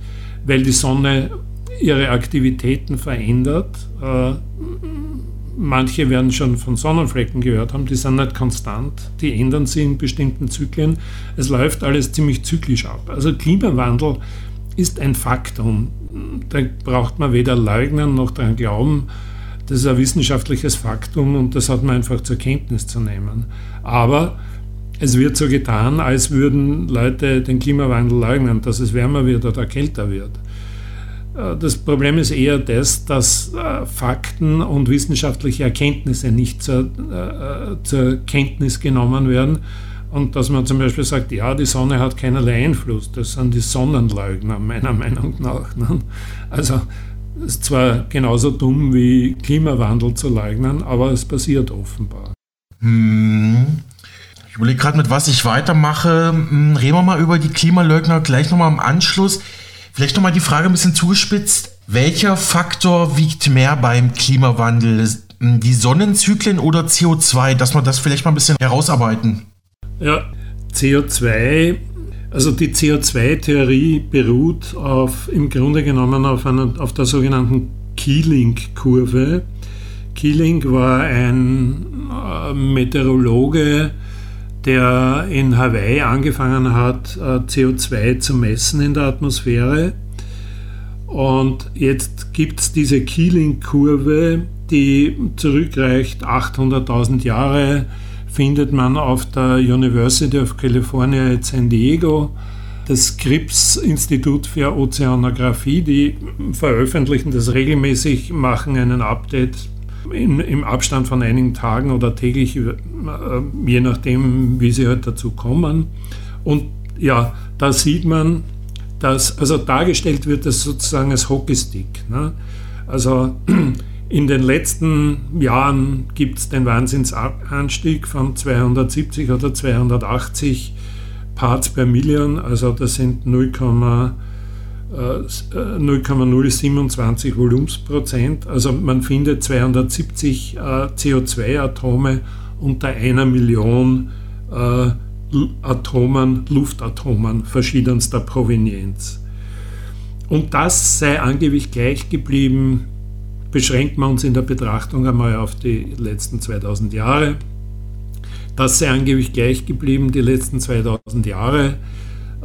weil die Sonne ihre Aktivitäten verändert. Äh, manche werden schon von Sonnenflecken gehört haben, die sind nicht konstant, die ändern sich in bestimmten Zyklen. Es läuft alles ziemlich zyklisch ab. Also Klimawandel ist ein Faktum. Da braucht man weder leugnen noch daran glauben. Das ist ein wissenschaftliches Faktum und das hat man einfach zur Kenntnis zu nehmen. Aber es wird so getan, als würden Leute den Klimawandel leugnen, dass es wärmer wird oder kälter wird. Äh, das Problem ist eher das, dass äh, Fakten und wissenschaftliche Erkenntnisse nicht zur, äh, zur, Kenntnis genommen werden und dass man zum Beispiel sagt, ja, die Sonne hat keinerlei Einfluss. Das sind die Sonnenleugner meiner Meinung nach. Ne? Also es ist zwar genauso dumm wie Klimawandel zu leugnen, aber es passiert offenbar. Hm. Ich überlege gerade, mit was ich weitermache. Hm, reden wir mal über die Klimaleugner gleich nochmal im Anschluss. Vielleicht nochmal die Frage ein bisschen zugespitzt. Welcher Faktor wiegt mehr beim Klimawandel? Die Sonnenzyklen oder CO2? Dass wir das vielleicht mal ein bisschen herausarbeiten. Ja, CO2, also die CO2-Theorie beruht auf, im Grunde genommen auf, einer, auf der sogenannten Keeling-Kurve. Keeling war ein äh, Meteorologe, der in Hawaii angefangen hat, äh, CO2 zu messen in der Atmosphäre. Und jetzt gibt es diese Keeling-Kurve, die zurückreicht 800.000 Jahre, findet man auf der University of California at San Diego. Das Scripps-Institut für Ozeanographie, die veröffentlichen das regelmäßig, machen einen Update in, im Abstand von einigen Tagen oder täglich, äh, je nachdem, wie sie halt dazu kommen. Und ja, da sieht man, dass, also dargestellt wird das sozusagen als Hockeystick. Ne? Also in den letzten Jahren gibt es den Wahnsinnsanstieg von 270 oder 280 Parts per Million, also das sind 0, 0,027 Volumensprozent. Also man findet 270 äh, CO2-Atome unter einer Million äh, Atomen, Luftatomen verschiedenster Provenienz. Und das sei angeblich gleich geblieben, beschränken wir uns in der Betrachtung einmal auf die letzten 2000 Jahre. Das sei angeblich gleich geblieben die letzten 2000 Jahre,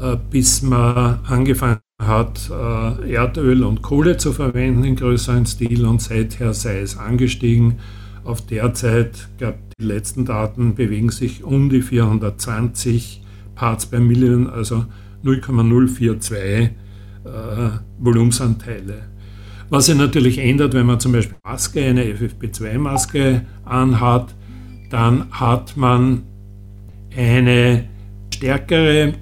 äh, bis man angefangen hat äh, Erdöl und Kohle zu verwenden in größerem Stil und seither sei es angestiegen. Auf derzeit, gab die letzten Daten bewegen sich um die 420 Parts per Million, also 0,042 äh, Volumensanteile. Was sich natürlich ändert, wenn man zum Beispiel Maske, eine FFP2-Maske anhat, dann hat man eine stärkere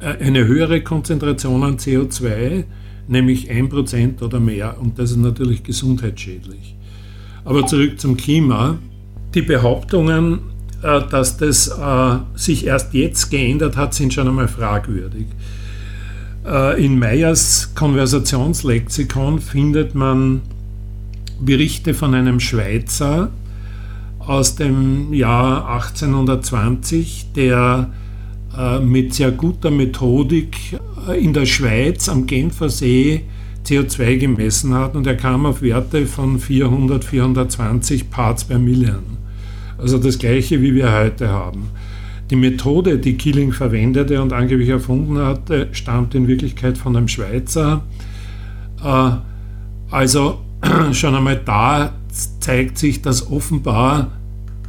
eine höhere Konzentration an CO2, nämlich 1% oder mehr. Und das ist natürlich gesundheitsschädlich. Aber zurück zum Klima. Die Behauptungen, äh, dass das äh, sich erst jetzt geändert hat, sind schon einmal fragwürdig. In Meyers Konversationslexikon findet man Berichte von einem Schweizer aus dem Jahr 1820, der äh, mit sehr guter Methodik äh, in der Schweiz am Genfer See CO2 gemessen hat und er kam auf Werte von 400, 420 Parts per Million. Also das gleiche, wie wir heute haben. Die Methode, die Killing verwendete und angeblich erfunden hatte, stammt in Wirklichkeit von einem Schweizer. Äh, also schon einmal da zeigt sich, dass offenbar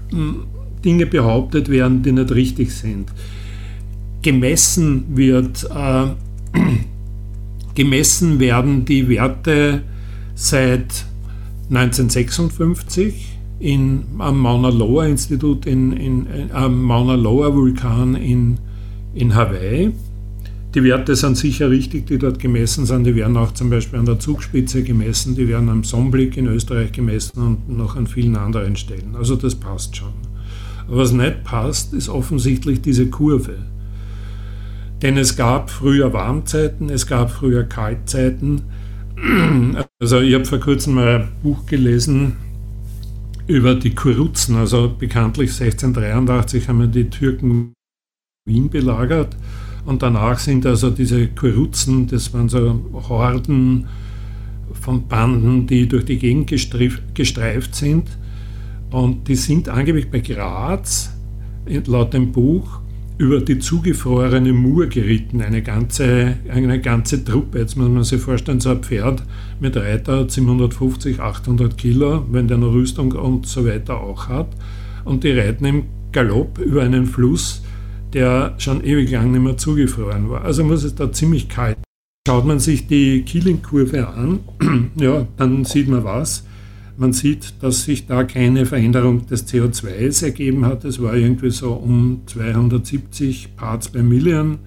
hm, Dinge behauptet werden, die nicht richtig sind gemessen wird, äh, gemessen werden die Werte seit 1956 in, am Mauna Loa Institut, in, in, in, am Mauna Loa Vulkan in, in Hawaii. Die Werte sind sicher richtig, die dort gemessen sind. Die werden auch zum Beispiel an der Zugspitze gemessen, die werden am Sonnenblick in Österreich gemessen und noch an vielen anderen Stellen. Also das passt schon. Was nicht passt, ist offensichtlich diese Kurve. Denn es gab früher Warmzeiten, es gab früher Kaltzeiten. Also ich habe vor kurzem mal ein Buch gelesen über die Kuruzen. Also bekanntlich 1683 haben die Türken Wien belagert und danach sind also diese Kuruzen, das waren so Horden von Banden, die durch die Gegend gestreift sind. Und die sind angeblich bei Graz, laut dem Buch, über die zugefrorene Mur geritten, eine ganze, eine ganze Truppe. Jetzt muss man sich vorstellen, so ein Pferd mit Reiter 750, 800 Kilo, wenn der eine Rüstung und so weiter auch hat. Und die reiten im Galopp über einen Fluss, der schon ewig lang nicht mehr zugefroren war. Also muss es da ziemlich kalt. Schaut man sich die Keeling-Kurve an, ja, dann sieht man was. Man sieht, dass sich da keine Veränderung des CO2s ergeben hat. Es war irgendwie so um 270 Parts per Million,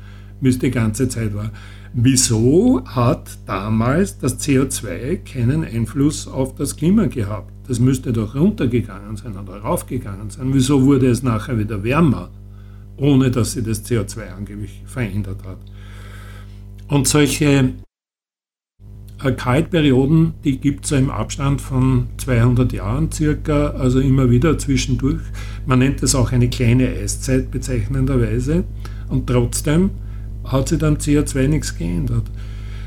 wie es die ganze Zeit war. Wieso hat damals das CO2 keinen Einfluss auf das Klima gehabt? Das müsste doch runtergegangen sein oder raufgegangen sein. Wieso wurde es nachher wieder wärmer, ohne dass sich das CO2 angeblich verändert hat? Und solche Kaltperioden, die gibt es im Abstand von 200 Jahren circa, also immer wieder zwischendurch. Man nennt das auch eine kleine Eiszeit bezeichnenderweise. Und trotzdem hat sich dann CO2 nichts geändert.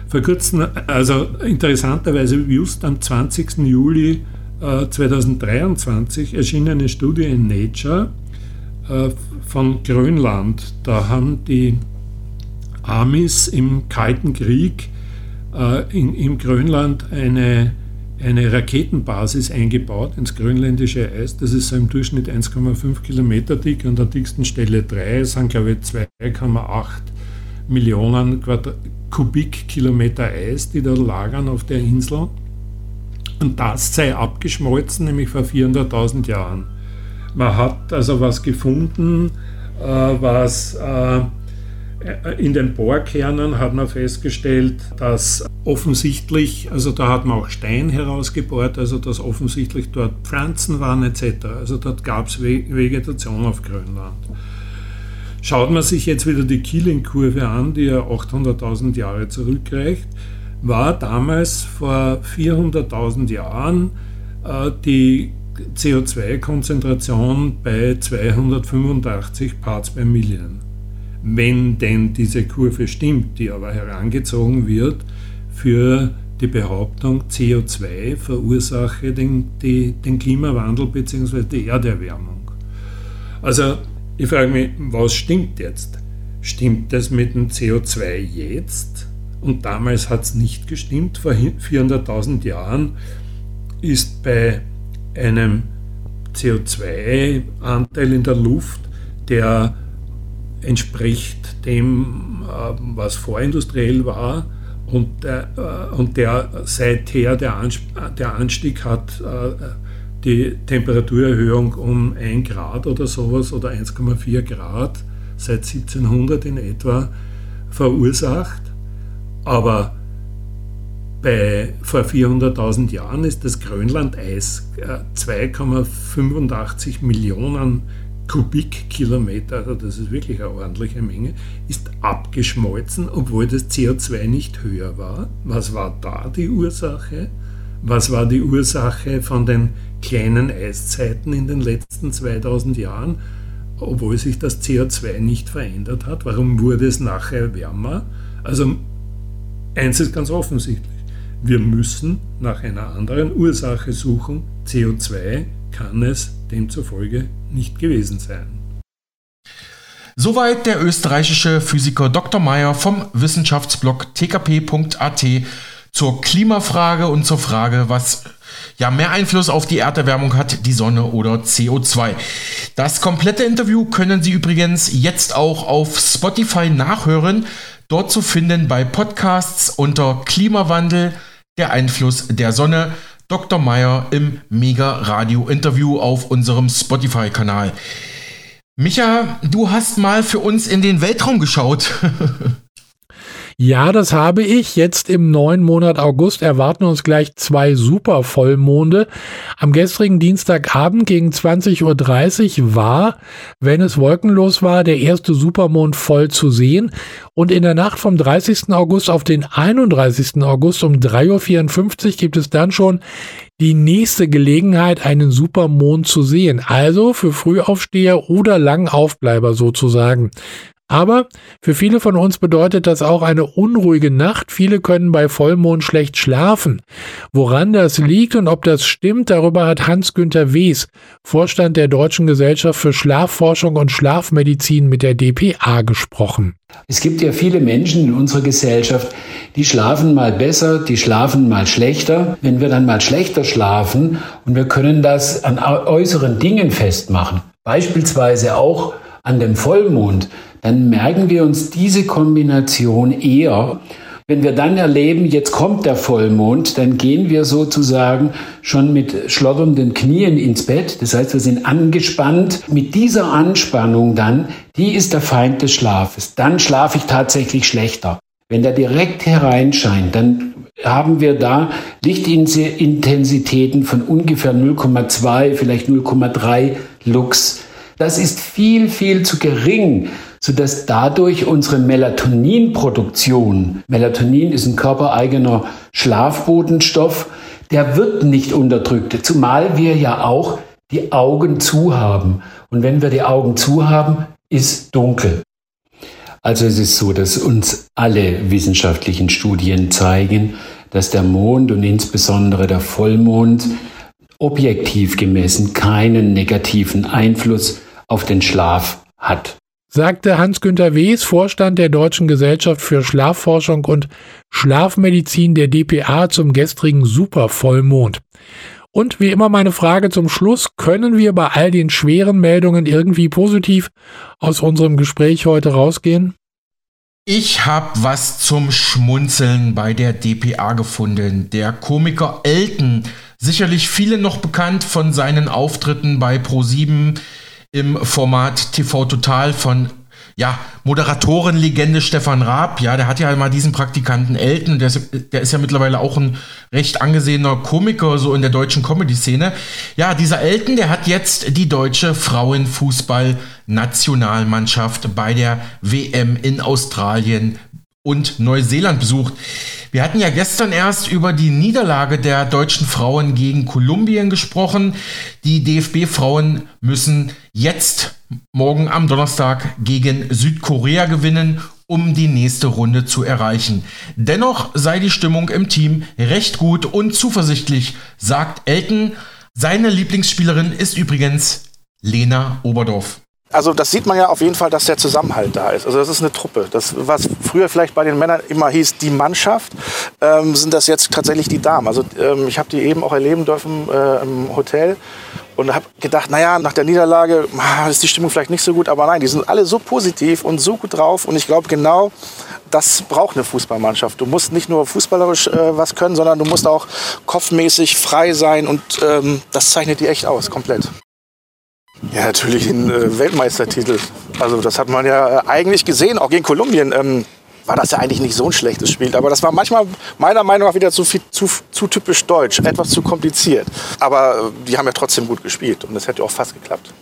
Vor kurzem, also interessanterweise just am 20. Juli äh, 2023 erschien eine Studie in Nature äh, von Grönland. Da haben die Amis im Kalten Krieg äh, in, in Grönland eine, eine Raketenbasis eingebaut ins grönländische Eis. Das ist so im Durchschnitt 1,5 Kilometer dick. An der dicksten Stelle 3 sind, glaube ich, 2,8 Millionen Quadrat Kubikkilometer Eis, die da lagern auf der Insel. Und das sei abgeschmolzen, nämlich vor 400.000 Jahren. Man hat also was gefunden, äh, was äh, in den Bohrkernen hat man festgestellt, dass offensichtlich, also da hat man auch Stein herausgebohrt, also dass offensichtlich dort Pflanzen waren etc. Also dort gab es Vegetation auf Grönland. Schaut man sich jetzt wieder die Keeling-Kurve an, die ja 800.000 Jahre zurückreicht, war damals vor 400.000 Jahren äh, die CO2-Konzentration bei 285 Parts per Million wenn denn diese Kurve stimmt, die aber herangezogen wird für die Behauptung, CO2 verursache den, die, den Klimawandel bzw. die Erderwärmung. Also ich frage mich, was stimmt jetzt? Stimmt das mit dem CO2 jetzt? Und damals hat es nicht gestimmt. Vor 400.000 Jahren ist bei einem CO2-Anteil in der Luft, der entspricht dem, äh, was vorindustriell war. Und äh, und der seither, der, der Anstieg hat äh, die Temperaturerhöhung um 1 Grad oder sowas oder 1,4 Grad seit 1700 in etwa verursacht. Aber bei, vor 400.000 Jahren ist das Grönlandeis 2,85 Millionen Kubikkilometer, also das ist wirklich eine ordentliche Menge, ist abgeschmolzen, obwohl das CO2 nicht höher war. Was war da die Ursache? Was war die Ursache von den kleinen Eiszeiten in den letzten 2000 Jahren, obwohl sich das CO2 nicht verändert hat? Warum wurde es nachher wärmer? Also eins ist ganz offensichtlich. Wir müssen nach einer anderen Ursache suchen. CO2 kann es demzufolge nicht gewesen sein. Soweit der österreichische Physiker Dr. Meyer vom Wissenschaftsblog tkp.at zur Klimafrage und zur Frage, was ja mehr Einfluss auf die Erderwärmung hat, die Sonne oder CO2. Das komplette Interview können Sie übrigens jetzt auch auf Spotify nachhören. Dort zu finden bei Podcasts unter Klimawandel, der Einfluss der Sonne Dr. Meyer im Mega-Radio-Interview auf unserem Spotify-Kanal. Micha, du hast mal für uns in den Weltraum geschaut. Ja, das habe ich. Jetzt im neuen Monat August erwarten uns gleich zwei super Vollmonde. Am gestrigen Dienstagabend gegen 20.30 Uhr war, wenn es wolkenlos war, der erste Supermond voll zu sehen. Und in der Nacht vom 30. August auf den 31. August um 3.54 Uhr gibt es dann schon die nächste Gelegenheit, einen Supermond zu sehen. Also für Frühaufsteher oder Langaufbleiber sozusagen. Aber für viele von uns bedeutet das auch eine unruhige Nacht. Viele können bei Vollmond schlecht schlafen. Woran das liegt und ob das stimmt, darüber hat Hans-Günther Wes, Vorstand der Deutschen Gesellschaft für Schlafforschung und Schlafmedizin mit der DPA gesprochen. Es gibt ja viele Menschen in unserer Gesellschaft, die schlafen mal besser, die schlafen mal schlechter. Wenn wir dann mal schlechter schlafen und wir können das an äußeren Dingen festmachen, beispielsweise auch an dem Vollmond, dann merken wir uns diese Kombination eher. Wenn wir dann erleben, jetzt kommt der Vollmond, dann gehen wir sozusagen schon mit schlotternden Knien ins Bett. Das heißt, wir sind angespannt. Mit dieser Anspannung dann, die ist der Feind des Schlafes. Dann schlafe ich tatsächlich schlechter. Wenn der direkt hereinscheint, dann haben wir da Lichtintensitäten von ungefähr 0,2, vielleicht 0,3 Lux. Das ist viel, viel zu gering, sodass dadurch unsere Melatoninproduktion, Melatonin ist ein körpereigener Schlafbotenstoff, der wird nicht unterdrückt, zumal wir ja auch die Augen zu haben. Und wenn wir die Augen zu haben, ist dunkel. Also es ist so, dass uns alle wissenschaftlichen Studien zeigen, dass der Mond und insbesondere der Vollmond objektiv gemessen keinen negativen Einfluss auf den Schlaf hat. Sagte Hans-Günter Wes, Vorstand der Deutschen Gesellschaft für Schlafforschung und Schlafmedizin der DPA zum gestrigen Supervollmond. Und wie immer meine Frage zum Schluss, können wir bei all den schweren Meldungen irgendwie positiv aus unserem Gespräch heute rausgehen? Ich habe was zum Schmunzeln bei der DPA gefunden. Der Komiker Elton, sicherlich viele noch bekannt von seinen Auftritten bei Pro7 im Format TV Total von ja, Moderatorenlegende Stefan Raab, ja, der hat ja mal diesen Praktikanten Elton, der ist, der ist ja mittlerweile auch ein recht angesehener Komiker so in der deutschen Comedy-Szene. Ja, dieser Elton, der hat jetzt die deutsche Frauenfußball-Nationalmannschaft bei der WM in Australien und Neuseeland besucht. Wir hatten ja gestern erst über die Niederlage der deutschen Frauen gegen Kolumbien gesprochen. Die DFB-Frauen müssen jetzt morgen am Donnerstag gegen Südkorea gewinnen, um die nächste Runde zu erreichen. Dennoch sei die Stimmung im Team recht gut und zuversichtlich, sagt Elton. Seine Lieblingsspielerin ist übrigens Lena Oberdorf. Also das sieht man ja auf jeden Fall, dass der Zusammenhalt da ist. Also das ist eine Truppe. Das, was früher vielleicht bei den Männern immer hieß, die Mannschaft, ähm, sind das jetzt tatsächlich die Damen. Also ähm, ich habe die eben auch erleben dürfen äh, im Hotel und habe gedacht, naja, nach der Niederlage ah, ist die Stimmung vielleicht nicht so gut, aber nein, die sind alle so positiv und so gut drauf und ich glaube genau, das braucht eine Fußballmannschaft. Du musst nicht nur fußballerisch äh, was können, sondern du musst auch kopfmäßig frei sein und ähm, das zeichnet die echt aus, komplett. Ja, natürlich ein äh, Weltmeistertitel. Also das hat man ja äh, eigentlich gesehen, auch gegen Kolumbien. Ähm, war das ja eigentlich nicht so ein schlechtes Spiel. Aber das war manchmal meiner Meinung nach wieder zu, viel, zu, zu typisch deutsch, etwas zu kompliziert. Aber äh, die haben ja trotzdem gut gespielt und es hätte auch fast geklappt.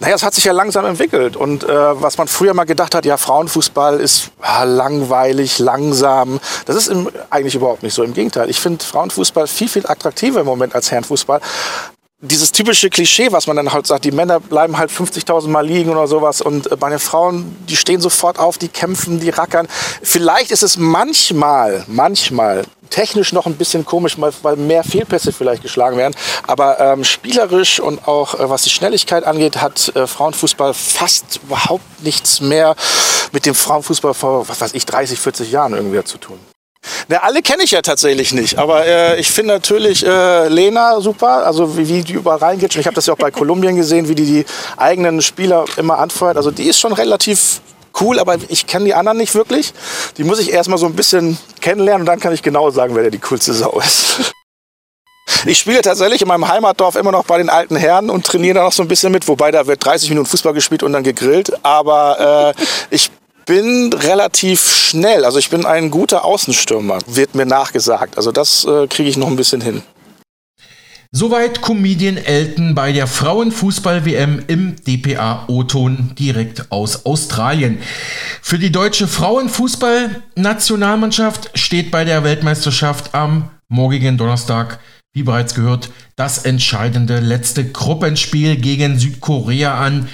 Naja, es hat sich ja langsam entwickelt. Und äh, was man früher mal gedacht hat, ja, Frauenfußball ist ja, langweilig, langsam. Das ist im, eigentlich überhaupt nicht so. Im Gegenteil. Ich finde Frauenfußball viel, viel attraktiver im Moment als Herrenfußball dieses typische Klischee, was man dann halt sagt, die Männer bleiben halt 50.000 Mal liegen oder sowas und äh, bei den Frauen, die stehen sofort auf, die kämpfen, die rackern. Vielleicht ist es manchmal, manchmal technisch noch ein bisschen komisch, weil mehr Fehlpässe vielleicht geschlagen werden. Aber ähm, spielerisch und auch äh, was die Schnelligkeit angeht, hat äh, Frauenfußball fast überhaupt nichts mehr mit dem Frauenfußball vor, was weiß ich, 30, 40 Jahren irgendwie zu tun. Na, alle kenne ich ja tatsächlich nicht, aber äh, ich finde natürlich äh, Lena super, also wie, wie die überall reingeht. Ich habe das ja auch bei Kolumbien gesehen, wie die die eigenen Spieler immer anfeuert. Also die ist schon relativ cool, aber ich kenne die anderen nicht wirklich. Die muss ich erstmal so ein bisschen kennenlernen und dann kann ich genau sagen, wer der die coolste Sau ist. Ich spiele tatsächlich in meinem Heimatdorf immer noch bei den alten Herren und trainiere da noch so ein bisschen mit, wobei da wird 30 Minuten Fußball gespielt und dann gegrillt. Aber äh, ich bin relativ schnell. Also ich bin ein guter Außenstürmer, wird mir nachgesagt. Also das äh, kriege ich noch ein bisschen hin. Soweit Comedian Elton bei der Frauenfußball-WM im DPA O-Ton direkt aus Australien. Für die deutsche Frauenfußball-Nationalmannschaft steht bei der Weltmeisterschaft am morgigen Donnerstag, wie bereits gehört, das entscheidende letzte Gruppenspiel gegen Südkorea an.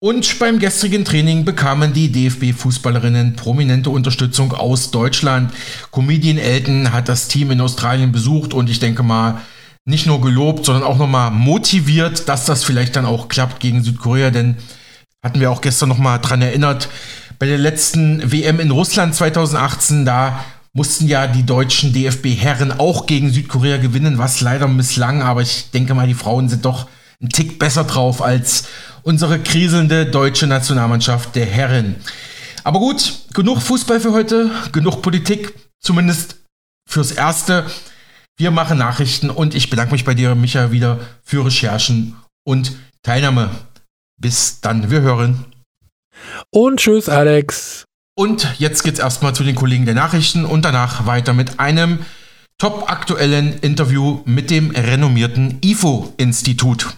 Und beim gestrigen Training bekamen die DFB-Fußballerinnen prominente Unterstützung aus Deutschland. Comedian Elton hat das Team in Australien besucht und ich denke mal, nicht nur gelobt, sondern auch nochmal motiviert, dass das vielleicht dann auch klappt gegen Südkorea, denn hatten wir auch gestern nochmal dran erinnert, bei der letzten WM in Russland 2018, da mussten ja die deutschen DFB-Herren auch gegen Südkorea gewinnen, was leider misslang, aber ich denke mal, die Frauen sind doch einen Tick besser drauf als unsere kriselnde deutsche Nationalmannschaft der Herren. Aber gut, genug Fußball für heute, genug Politik, zumindest fürs Erste. Wir machen Nachrichten und ich bedanke mich bei dir, Micha, wieder für Recherchen und Teilnahme. Bis dann, wir hören. Und tschüss, Alex. Und jetzt geht's erstmal zu den Kollegen der Nachrichten und danach weiter mit einem top aktuellen Interview mit dem renommierten IFO-Institut.